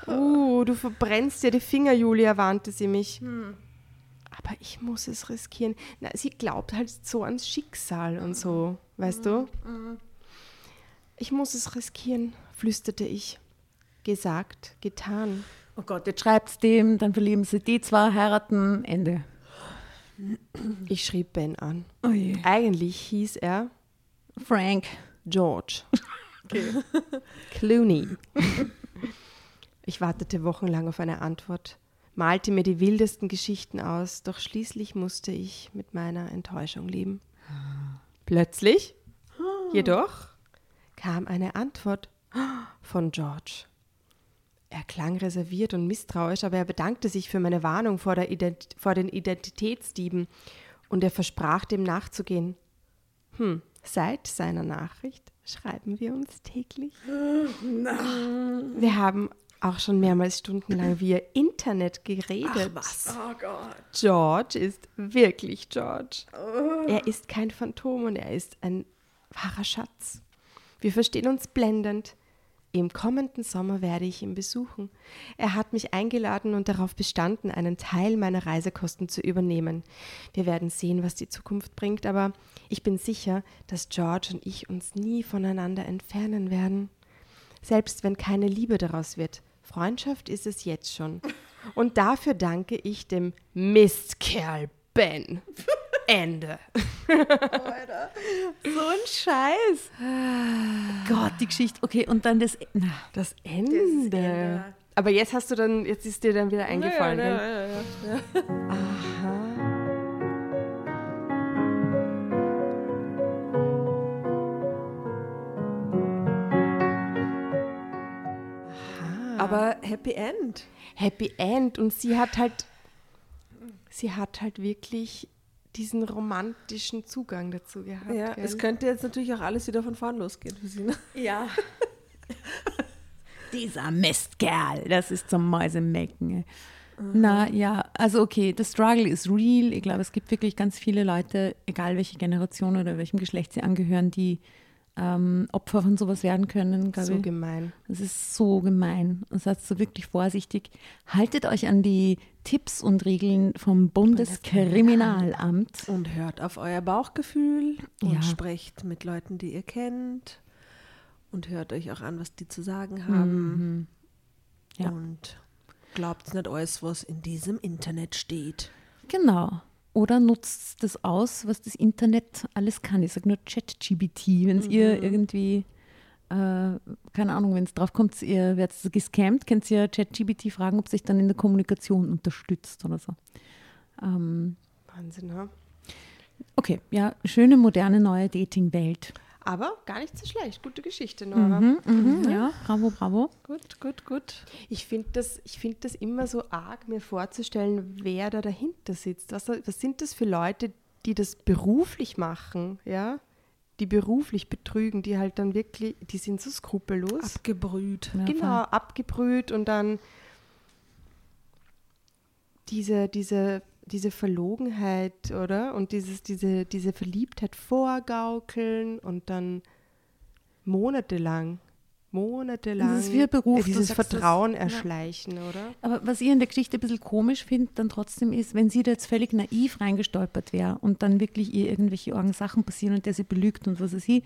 Speaker 4: uh, du verbrennst dir die Finger, Julia, warnte sie mich. Hm. Aber ich muss es riskieren. Na, sie glaubt halt so ans Schicksal und so, weißt du? Hm, hm. Ich muss es riskieren, flüsterte ich. Gesagt, getan.
Speaker 1: Oh Gott, jetzt schreibt's dem, dann verlieben sie die zwei, heiraten, Ende.
Speaker 4: Ich schrieb Ben an. Oh Eigentlich hieß er
Speaker 1: Frank
Speaker 4: George. *laughs* Okay. Clooney. Ich wartete wochenlang auf eine Antwort, malte mir die wildesten Geschichten aus, doch schließlich musste ich mit meiner Enttäuschung leben. Plötzlich, jedoch, kam eine Antwort von George. Er klang reserviert und misstrauisch, aber er bedankte sich für meine Warnung vor, vor den Identitätsdieben und er versprach, dem nachzugehen. Hm, seit seiner Nachricht schreiben wir uns täglich. *gasps* Wir haben auch schon mehrmals stundenlang via Internet geredet.
Speaker 2: Ach was? Oh Gott.
Speaker 4: George ist wirklich George. Oh. Er ist kein Phantom und er ist ein wahrer Schatz. Wir verstehen uns blendend. Im kommenden Sommer werde ich ihn besuchen. Er hat mich eingeladen und darauf bestanden, einen Teil meiner Reisekosten zu übernehmen. Wir werden sehen, was die Zukunft bringt, aber ich bin sicher, dass George und ich uns nie voneinander entfernen werden. Selbst wenn keine Liebe daraus wird. Freundschaft ist es jetzt schon. Und dafür danke ich dem Mistkerl Ben. Ende.
Speaker 1: Alter. So ein Scheiß. Gott, die Geschichte. Okay, und dann das,
Speaker 4: na, das Ende. Das Ende. Aber jetzt hast du dann, jetzt ist dir dann wieder eingefallen. Ja, ja, ja, ja, Aha.
Speaker 2: Aber Happy End.
Speaker 4: Happy End. Und sie hat halt, sie hat halt wirklich diesen romantischen Zugang dazu gehabt.
Speaker 2: Ja, gell? es könnte jetzt natürlich auch alles wieder von vorn losgehen für sie. Ne?
Speaker 1: Ja. *laughs* Dieser Mistkerl, das ist zum Mäusemelken. Mhm. Na ja, also okay, the struggle is real. Ich glaube, es gibt wirklich ganz viele Leute, egal welche Generation oder welchem Geschlecht sie angehören, die ähm, Opfer von sowas werden können.
Speaker 4: So ich. gemein.
Speaker 1: Das ist so gemein. Und seid so wirklich vorsichtig. Haltet euch an die Tipps und Regeln vom Bundeskriminalamt.
Speaker 2: Und hört auf euer Bauchgefühl und ja. sprecht mit Leuten, die ihr kennt. Und hört euch auch an, was die zu sagen haben. Mhm. Ja. Und glaubt nicht alles, was in diesem Internet steht.
Speaker 1: Genau. Oder nutzt das aus, was das Internet alles kann. Ich sage nur ChatGBT, wenn mhm. ihr irgendwie, äh, keine Ahnung, wenn es drauf kommt, ihr werdet gescammt, könnt ihr ChatGBT fragen, ob sich dann in der Kommunikation unterstützt oder so. Ähm,
Speaker 4: Wahnsinn, ha?
Speaker 1: Okay, ja, schöne, moderne, neue Dating-Welt.
Speaker 4: Aber gar nicht so schlecht. Gute Geschichte, Nora.
Speaker 1: Mhm, mhm, mhm. Ja, bravo, bravo.
Speaker 4: Gut, gut, gut. Ich finde das, find das immer so arg, mir vorzustellen, wer da dahinter sitzt. Was, was sind das für Leute, die das beruflich machen, ja? Die beruflich betrügen, die halt dann wirklich, die sind so skrupellos.
Speaker 2: Abgebrüht.
Speaker 4: Ja, genau, voll. abgebrüht und dann diese, diese diese Verlogenheit, oder? Und dieses, diese, diese Verliebtheit vorgaukeln und dann monatelang, monatelang
Speaker 1: das ist wie Beruf,
Speaker 4: dieses Vertrauen das, erschleichen, ja. oder?
Speaker 1: Aber was ich in der Geschichte ein bisschen komisch finde, dann trotzdem ist, wenn sie da jetzt völlig naiv reingestolpert wäre und dann wirklich ihr irgendwelche Sachen passieren und der sie belügt und was weiß ich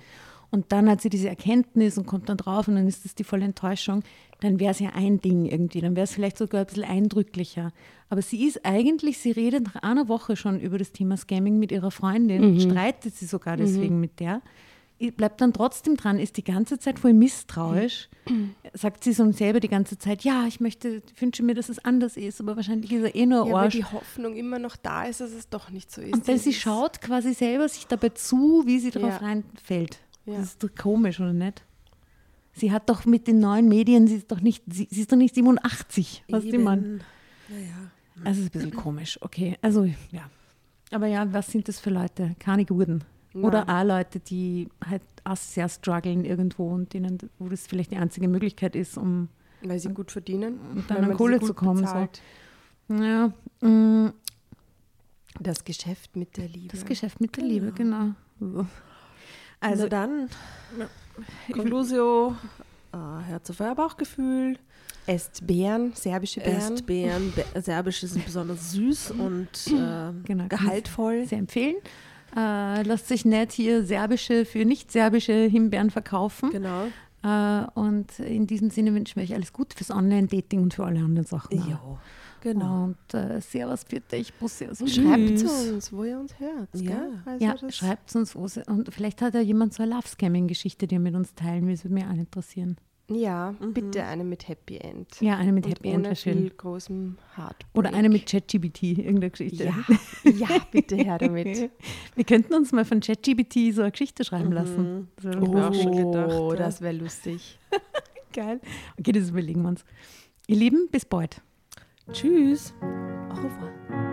Speaker 1: und dann hat sie diese Erkenntnis und kommt dann drauf und dann ist das die volle Enttäuschung, dann wäre es ja ein Ding irgendwie, dann wäre es vielleicht sogar ein bisschen eindrücklicher. Aber sie ist eigentlich, sie redet nach einer Woche schon über das Thema Scamming mit ihrer Freundin, mhm. streitet sie sogar deswegen mhm. mit der, bleibt dann trotzdem dran, ist die ganze Zeit voll misstrauisch, mhm. sagt sie so selber die ganze Zeit, ja, ich möchte, wünsche mir, dass es anders ist, aber wahrscheinlich ist er eh nur
Speaker 4: ja, Arsch. weil die Hoffnung immer noch da ist, dass es doch nicht so ist.
Speaker 1: Und weil sie schaut quasi selber sich dabei zu, wie sie darauf ja. reinfällt. Ja. Das ist doch komisch, oder nicht? Sie hat doch mit den neuen Medien, sie ist doch nicht, sie, sie ist doch nicht 87, was die man. Naja. Also es ist ein bisschen komisch, okay. Also ja. Aber ja, was sind das für Leute? Keine guten. Nein. Oder auch Leute, die halt auch sehr strugglen irgendwo und denen, wo das vielleicht die einzige Möglichkeit ist, um
Speaker 4: weil sie gut verdienen,
Speaker 1: und dann an Kohle zu kommen. So.
Speaker 4: Ja. Mm. das Geschäft mit der Liebe.
Speaker 1: Das Geschäft mit der Liebe,
Speaker 2: genau. Also Na dann, Conclusio, äh, Herz auf euer Bauchgefühl.
Speaker 4: Esst Beeren, serbische Beeren.
Speaker 2: Esst Beeren, Be serbische sind besonders süß und äh, genau, gehaltvoll.
Speaker 1: Sehr empfehlen. Äh, lasst sich nicht hier serbische für nicht serbische Himbeeren verkaufen.
Speaker 2: Genau.
Speaker 1: Äh, und in diesem Sinne wünschen wir euch alles Gute fürs Online-Dating und für alle anderen Sachen.
Speaker 2: Ja, genau.
Speaker 1: Und äh, Servus für dich, Bussi aus
Speaker 4: Schreibt uns, wo ihr uns hört.
Speaker 1: Ja, also ja schreibt uns, wo sie, und vielleicht hat ja jemand so eine Love-Scamming-Geschichte, die er mit uns teilen will, das würde mich auch interessieren.
Speaker 4: Ja, mhm. bitte eine mit Happy End.
Speaker 1: Ja, eine mit Happy End.
Speaker 4: Ohne viel großem Heartbreak.
Speaker 1: Oder eine mit ChatGBT, irgendeine Geschichte.
Speaker 4: Ja, *laughs* ja, bitte her damit. *laughs*
Speaker 1: Wir könnten uns mal von ChatGBT so eine Geschichte schreiben mhm. lassen.
Speaker 4: Das wäre oh, auch schon gedacht. Oh, das wäre lustig. *laughs*
Speaker 1: Geil. Okay, das überlegen wir uns. Ihr Lieben, bis bald.
Speaker 2: Tschüss.
Speaker 1: Au revoir.